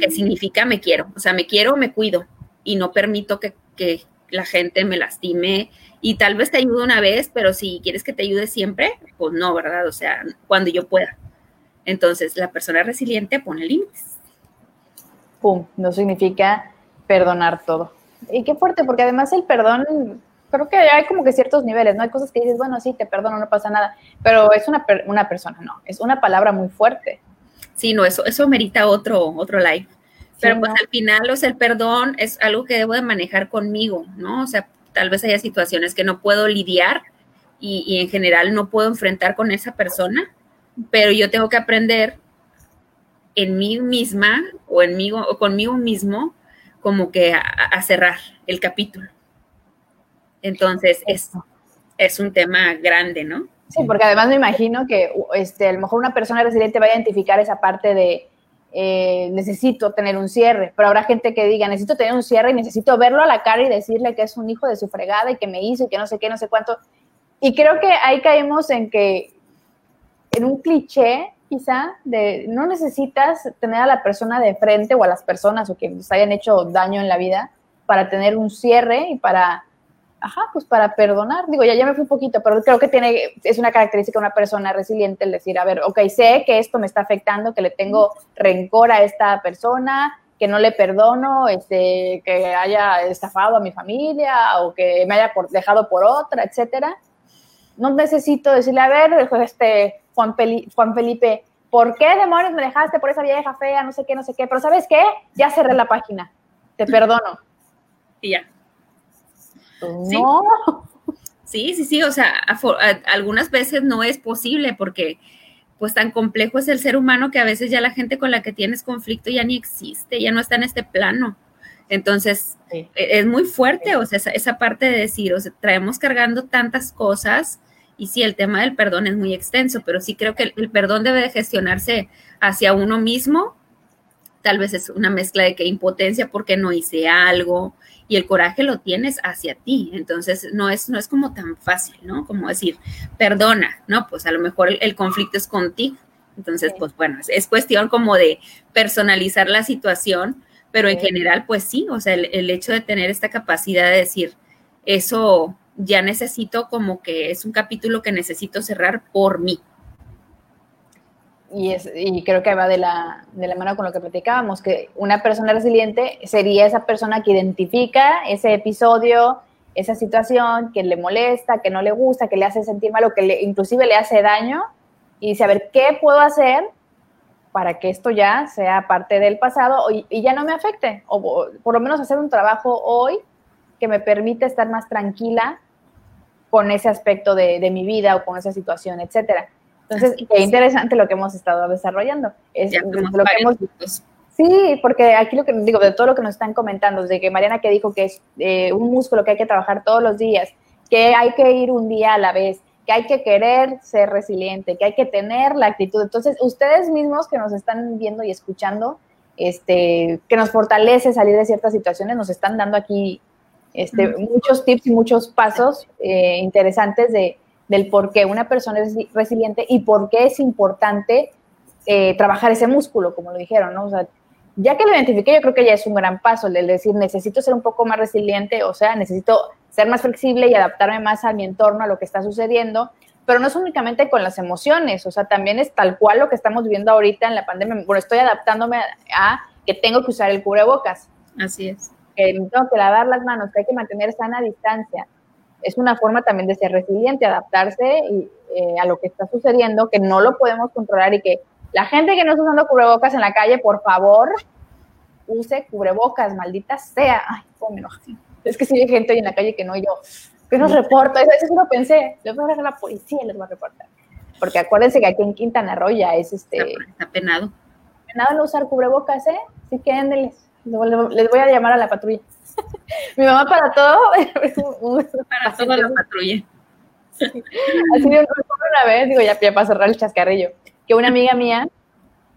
Speaker 3: que significa me quiero, o sea, me quiero, me cuido y no permito que, que la gente me lastime y tal vez te ayude una vez, pero si quieres que te ayude siempre, pues no, ¿verdad? O sea, cuando yo pueda. Entonces, la persona resiliente pone límites.
Speaker 2: Pum, no significa perdonar todo. Y qué fuerte, porque además el perdón, creo que hay como que ciertos niveles, ¿no? Hay cosas que dices, bueno, sí, te perdono, no pasa nada, pero es una, una persona, no, es una palabra muy fuerte.
Speaker 3: Sí, no, eso, eso merita otro, otro live. Pero pues al final, o sea, el perdón es algo que debo de manejar conmigo, ¿no? O sea, tal vez haya situaciones que no puedo lidiar y, y en general no puedo enfrentar con esa persona, pero yo tengo que aprender en mí misma o, en mí, o conmigo mismo como que a, cerrar el capítulo. Entonces, es, es un tema grande, ¿no?
Speaker 2: Sí, porque además me imagino que este, a lo mejor una persona resiliente va a identificar esa parte de eh, necesito tener un cierre, pero habrá gente que diga necesito tener un cierre y necesito verlo a la cara y decirle que es un hijo de su fregada y que me hizo y que no sé qué, no sé cuánto. Y creo que ahí caemos en que, en un cliché quizá, de no necesitas tener a la persona de frente o a las personas o que les hayan hecho daño en la vida para tener un cierre y para, ajá, pues para perdonar. Digo, ya, ya me fui un poquito, pero creo que tiene, es una característica de una persona resiliente el decir, a ver, ok, sé que esto me está afectando, que le tengo rencor a esta persona, que no le perdono, este, que haya estafado a mi familia o que me haya dejado por otra, etcétera. No necesito decirle, a ver, este, Juan, Juan Felipe, ¿por qué demonios me dejaste por esa vieja fea? No sé qué, no sé qué. Pero ¿sabes qué? Ya cerré la página. Te perdono.
Speaker 3: Y ya.
Speaker 2: No.
Speaker 3: Sí, sí, sí. O sea, algunas veces no es posible porque pues tan complejo es el ser humano que a veces ya la gente con la que tienes conflicto ya ni existe, ya no está en este plano. Entonces, e, es muy fuerte, o sea, esa, esa, parte de decir, o sea, traemos cargando tantas cosas y sí, el tema del perdón es muy extenso, pero sí creo que el, perdón debe de gestionarse hacia uno mismo. Tal vez es una mezcla de que impotencia porque no hice algo y el coraje lo tienes hacia ti. Entonces no es, no es como tan fácil, ¿no? Como decir, perdona, ¿no? Pues a lo mejor el, conflicto es contigo. Entonces, pues bueno, es, cuestión como de personalizar la situación, pero en general, pues sí, o sea, el, el hecho de tener esta capacidad de decir, eso ya necesito como que es un capítulo que necesito cerrar por mí.
Speaker 2: Y, es, y creo que va de la, de la mano con lo que platicábamos, que una persona resiliente sería esa persona que identifica ese episodio, esa situación que le molesta, que no le gusta, que le hace sentir mal o que le, inclusive le hace daño y dice, a ver, ¿qué puedo hacer para que esto ya sea parte del pasado y, y ya no me afecte? O por lo menos hacer un trabajo hoy que me permita estar más tranquila con ese aspecto de, de mi vida o con esa situación, etcétera. Entonces, qué interesante lo que hemos estado desarrollando. Es lo que hemos, sí, porque aquí lo que digo, de todo lo que nos están comentando, de que Mariana que dijo que es eh, un músculo que hay que trabajar todos los días, que hay que ir un día a la vez, que hay que querer ser resiliente, que hay que tener la actitud. Entonces, ustedes mismos que nos están viendo y escuchando, este, que nos fortalece salir de ciertas situaciones, nos están dando aquí este, muchos tips y muchos pasos eh, interesantes de, del por qué una persona es resiliente y por qué es importante eh, trabajar ese músculo, como lo dijeron, ¿no? O sea, ya que lo identifiqué, yo creo que ya es un gran paso, el decir, necesito ser un poco más resiliente, o sea, necesito ser más flexible y adaptarme más a mi entorno, a lo que está sucediendo, pero no es únicamente con las emociones, o sea, también es tal cual lo que estamos viviendo ahorita en la pandemia. Bueno, estoy adaptándome a que tengo que usar el cubrebocas.
Speaker 3: Así es
Speaker 2: que tengo que lavar las manos, que hay que mantener sana distancia. Es una forma también de ser resiliente, adaptarse y, eh, a lo que está sucediendo, que no lo podemos controlar y que la gente que no está usando cubrebocas en la calle, por favor, use cubrebocas, maldita sea. Ay, cómo me enoja. Es que si hay gente hoy en la calle que no, yo, que nos reporta. Eso, eso lo pensé. Les voy a dejar a la policía, les voy a reportar. Porque acuérdense que aquí en Quintana Roo ya es este.
Speaker 3: Está, penado.
Speaker 2: Penado no usar cubrebocas, ¿eh? Así que. Les voy a llamar a la patrulla. Mi mamá para todo.
Speaker 3: para todo la patrulla.
Speaker 2: Así una vez, digo, ya, para cerrar el chascarrillo, que una amiga mía,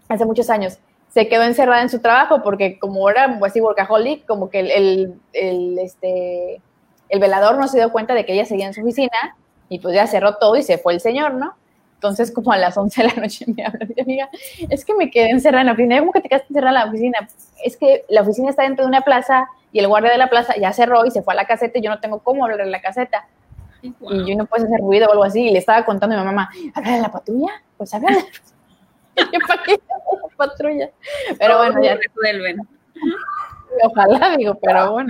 Speaker 2: hace muchos años, se quedó encerrada en su trabajo porque como era así workaholic, como que el, el, este, el velador no se dio cuenta de que ella seguía en su oficina y pues ya cerró todo y se fue el señor, ¿no? Entonces, como a las 11 de la noche me habla mi amiga, es que me quedé encerrada en la oficina. ¿Cómo que te quedaste encerrada en la oficina? Es que la oficina está dentro de una plaza y el guardia de la plaza ya cerró y se fue a la caseta y yo no tengo cómo hablar en la caseta. Y yo no puedo hacer ruido o algo así. Y le estaba contando a mi mamá, ¿habla de la patrulla? Pues habla de la ¿Para qué la patrulla? Pero bueno, ya. Resuelven. Ojalá, digo, pero bueno.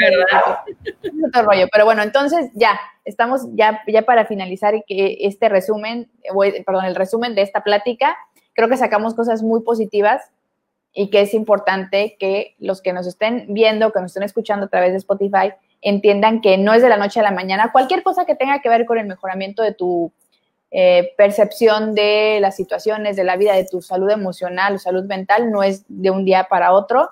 Speaker 2: Otro rollo. Pero bueno, entonces ya, estamos ya, ya para finalizar que este resumen, perdón, el resumen de esta plática, creo que sacamos cosas muy positivas y que es importante que los que nos estén viendo, que nos estén escuchando a través de Spotify, entiendan que no es de la noche a la mañana. Cualquier cosa que tenga que ver con el mejoramiento de tu eh, percepción de las situaciones, de la vida, de tu salud emocional salud mental, no es de un día para otro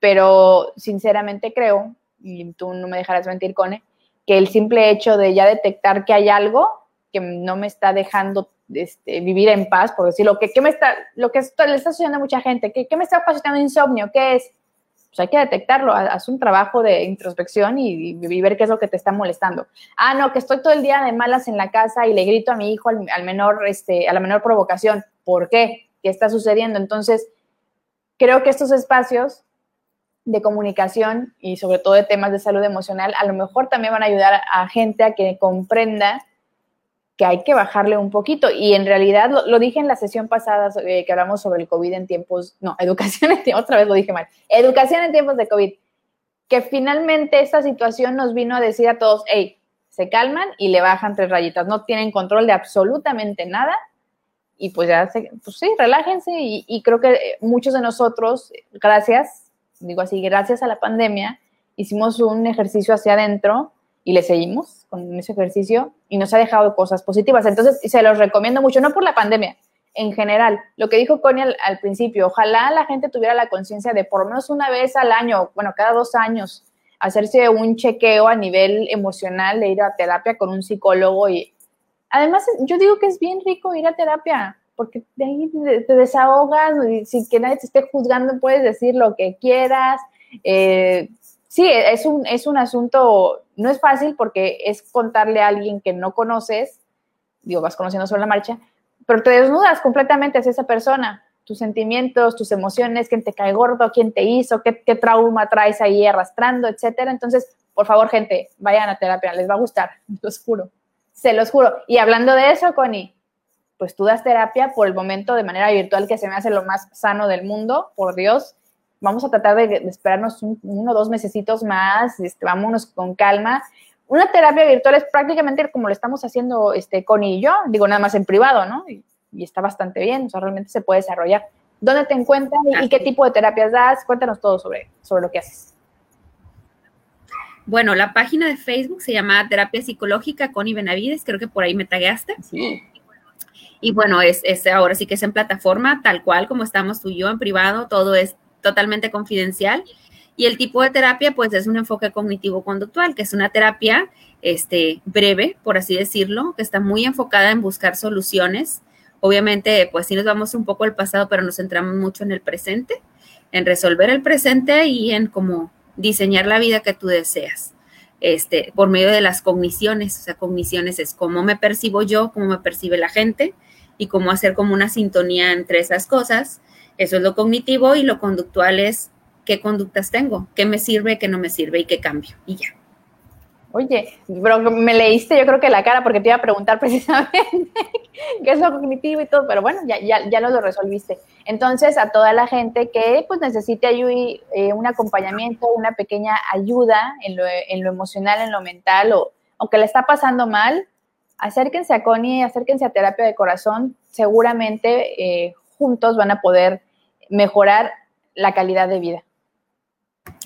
Speaker 2: pero sinceramente creo, y tú no me dejarás mentir, Cone, que el simple hecho de ya detectar que hay algo que no me está dejando este, vivir en paz, por decirlo, que, ¿qué me está, lo que le está sucediendo a mucha gente, ¿qué, me está ocasionando insomnio? ¿Qué es? Pues hay que detectarlo, haz un trabajo de introspección y, ver qué es lo que te está molestando. Ah, no, que estoy todo el día de malas en la casa y le grito a mi hijo al, al menor, este, a la menor provocación. ¿Por qué? ¿Qué está sucediendo? Entonces, creo que estos espacios de comunicación y sobre todo de temas de salud emocional, a lo mejor también van a ayudar a gente a que comprenda que hay que bajarle un poquito. Y en realidad, lo, dije en la sesión pasada eh, que hablamos sobre el COVID en tiempos, no, educación en otra vez lo dije mal, educación en tiempos de COVID, que finalmente esta situación nos vino a decir a todos, hey, se calman y le bajan tres rayitas, no tienen control de absolutamente nada. Y pues ya, pues sí, relájense y creo que muchos de nosotros, gracias digo así, gracias a la pandemia, hicimos un ejercicio hacia adentro y le seguimos con ese ejercicio y nos ha dejado cosas positivas. Entonces, se los recomiendo mucho, no por la pandemia, en general. Lo que dijo Connie al, principio, ojalá la gente tuviera la conciencia de por lo menos una vez al año, bueno, cada dos años, hacerse un chequeo a nivel emocional de ir a terapia con un psicólogo y además yo digo que es bien rico ir a terapia porque de ahí te desahogas, sin que nadie te esté juzgando, puedes decir lo que quieras. Eh, sí, es un, es un asunto, no es fácil porque es contarle a alguien que no conoces, digo, vas conociendo sobre la marcha, pero te desnudas completamente hacia esa persona, tus sentimientos, tus emociones, quién te cae gordo, quién te hizo, qué, qué trauma traes ahí arrastrando, etcétera. Entonces, por favor, gente, vayan a terapia, les va a gustar, los juro, se los juro. Y hablando de eso, Connie, pues tú das terapia por el momento de manera virtual, que se me hace lo más sano del mundo, por Dios. Vamos a tratar de, esperarnos uno o dos mesecitos más, este, vámonos con calma. Una terapia virtual es prácticamente como lo estamos haciendo este, Connie y yo, digo nada más en privado, ¿no? Y, está bastante bien, o sea, realmente se puede desarrollar. ¿Dónde te encuentras y, qué tipo de terapias das? Cuéntanos todo sobre, sobre lo que haces.
Speaker 3: Bueno, la página de Facebook se llama Terapia Psicológica Connie Benavides, creo que por ahí me tagueaste. Sí. Y bueno, es, ahora sí que es en plataforma, tal cual como estamos tú y yo en privado, todo es totalmente confidencial. Y el tipo de terapia, pues es un enfoque cognitivo-conductual, que es una terapia este, breve, por así decirlo, que está muy enfocada en buscar soluciones. Obviamente, pues sí nos vamos un poco al pasado, pero nos centramos mucho en el presente, en resolver el presente y en cómo diseñar la vida que tú deseas este, por medio de las cogniciones. O sea, cogniciones es cómo me percibo yo, cómo me percibe la gente y cómo hacer como una sintonía entre esas cosas. Eso es lo cognitivo y lo conductual es qué conductas tengo, qué me sirve, qué no me sirve y qué cambio. Y ya.
Speaker 2: Oye, pero me leíste yo creo que la cara porque te iba a preguntar precisamente qué es lo cognitivo y todo, pero bueno, ya, ya, ya lo resolviste. Entonces, a toda la gente que pues necesite eh, un acompañamiento, una pequeña ayuda en lo, en lo emocional, en lo mental, o aunque le está pasando mal, acérquense a Connie, acérquense a terapia de corazón, seguramente eh, juntos van a poder mejorar la calidad de vida.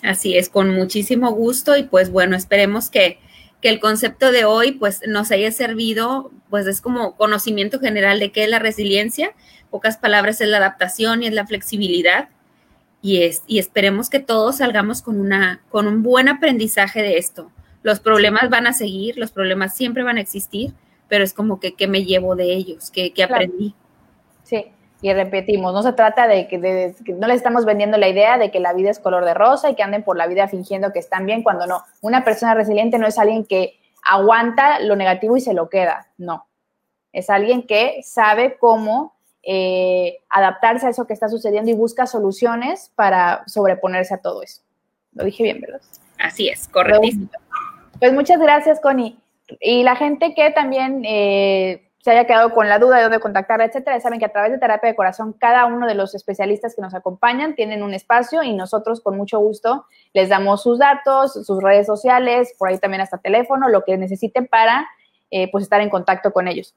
Speaker 3: Así es, con muchísimo gusto y pues bueno, esperemos que, el concepto de hoy pues nos haya servido, pues es como conocimiento general de qué es la resiliencia, pocas palabras es la adaptación y es la flexibilidad y, es, y esperemos que todos salgamos con, una, con un buen aprendizaje de esto. Los problemas van a seguir, los problemas siempre van a existir, pero es como que qué me llevo de ellos, qué, aprendí.
Speaker 2: Sí, Y repetimos, no se trata de que, de que, no les estamos vendiendo la idea de que la vida es color de rosa y que anden por la vida fingiendo que están bien cuando no. Una persona resiliente no es alguien que aguanta lo negativo y se lo queda, no. Es alguien que sabe cómo eh, adaptarse a eso que está sucediendo y busca soluciones para sobreponerse a todo eso. Lo dije bien, ¿verdad?
Speaker 3: Así es, correctísimo.
Speaker 2: Pues muchas gracias, Connie. Y la gente que también eh, se haya quedado con la duda de dónde contactarla, etcétera, saben que a través de Terapia de Corazón, cada uno de los especialistas que nos acompañan tienen un espacio y nosotros con mucho gusto les damos sus datos, sus redes sociales, por ahí también hasta teléfono, lo que necesiten para eh, pues estar en contacto con ellos.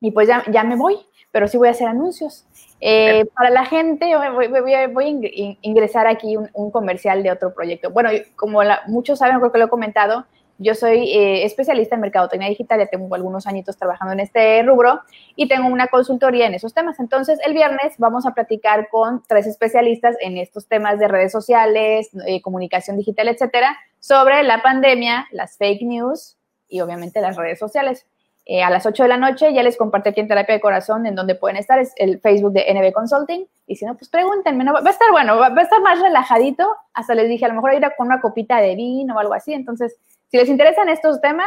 Speaker 2: Y pues ya, ya me voy, pero sí voy a hacer anuncios. Eh, para la gente, voy, voy, voy, a ingresar aquí un, un, comercial de otro proyecto. Bueno, como la, muchos saben, creo que lo he comentado, yo soy eh, especialista en mercadotecnia digital, ya tengo algunos añitos trabajando en este rubro y tengo una consultoría en esos temas. Entonces, el viernes vamos a platicar con tres especialistas en estos temas de redes sociales, eh, comunicación digital, etcétera, sobre la pandemia, las fake news y obviamente las redes sociales. Eh, a las 8 de la noche ya les compartí aquí en Terapia de Corazón en donde pueden estar, es el Facebook de NB Consulting. Y si no, pues pregúntenme, ¿no? va a estar bueno, va, a estar más relajadito. Hasta les dije, a lo mejor ir con una copita de vino o algo así. Entonces, si les interesan estos temas,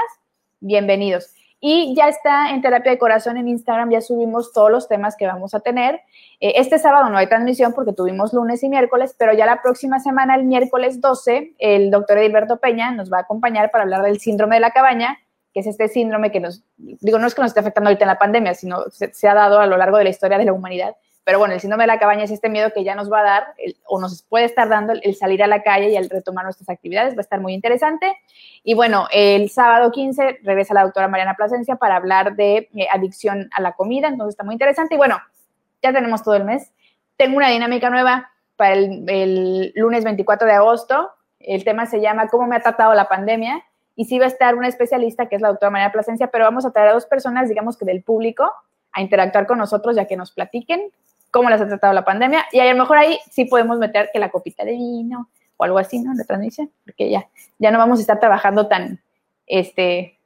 Speaker 2: bienvenidos. Y ya está en Terapia de Corazón en Instagram, ya subimos todos los temas que vamos a tener. Eh, este sábado no hay transmisión porque tuvimos lunes y miércoles, pero ya la próxima semana, el miércoles 12, el doctor Edilberto Peña nos va a acompañar para hablar del síndrome de la cabaña, que es este síndrome que nos, digo, no es que nos esté afectando ahorita en la pandemia, sino se, se ha dado a lo largo de la historia de la humanidad pero bueno, el síndrome de la cabaña es este miedo que ya nos va a dar o nos puede estar dando el, salir a la calle y el retomar nuestras actividades. Va a estar muy interesante. Y bueno, el sábado 15 regresa la doctora Mariana Plasencia para hablar de eh, adicción a la comida. Entonces está muy interesante. Y bueno, ya tenemos todo el mes. Tengo una dinámica nueva para el, lunes 24 de agosto. El tema se llama ¿Cómo me ha tratado la pandemia? Y sí va a estar una especialista que es la doctora Mariana Plasencia, pero vamos a traer a dos personas, digamos que del público, a interactuar con nosotros ya que nos platiquen cómo les ha tratado la pandemia. Y a lo mejor ahí sí podemos meter que la copita de vino o algo así, ¿no? De transmisión, porque ya, ya no vamos a estar trabajando tan, este,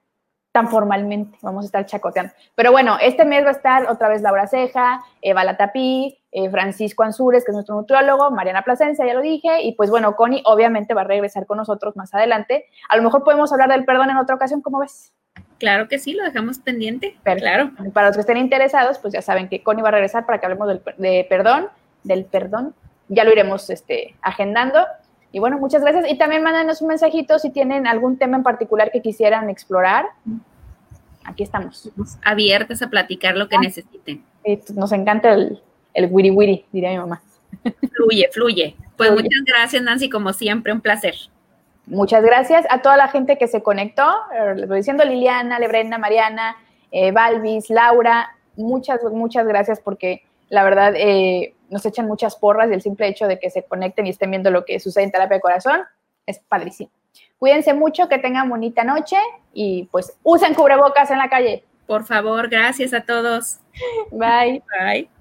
Speaker 2: tan formalmente, vamos a estar chacoteando. Pero bueno, este mes va a estar otra vez Laura Ceja, Eva Latapí, eh, Francisco Ansures, que es nuestro nutriólogo, Mariana Plasencia, ya lo dije, y pues bueno, Connie obviamente va a regresar con nosotros más adelante. A lo mejor podemos hablar del perdón en otra ocasión, ¿cómo ves?
Speaker 3: Claro que sí, lo dejamos pendiente.
Speaker 2: Pero, claro. Para los que estén interesados, pues ya saben que Connie va a regresar para que hablemos del de perdón, del perdón. Ya lo iremos este, agendando. Y bueno, muchas gracias. Y también mándanos un mensajito si tienen algún tema en particular que quisieran explorar. Aquí estamos.
Speaker 3: Estamos abiertas a platicar lo que ah. necesiten.
Speaker 2: Nos encanta el, el wiri wiri, diría mi mamá.
Speaker 3: Fluye, fluye. Pues fluye. muchas gracias, Nancy, como siempre, un placer.
Speaker 2: Muchas gracias a toda la gente que se conectó. Les voy diciendo Liliana, Lebrenda, Mariana, eh, Balvis, Laura. Muchas, muchas gracias porque la verdad eh, nos echan muchas porras y el simple hecho de que se conecten y estén viendo lo que sucede en terapia de corazón es padrísimo. Cuídense mucho, que tengan bonita noche y pues usen cubrebocas en la calle.
Speaker 3: Por favor, gracias a todos.
Speaker 2: Bye.
Speaker 3: Bye.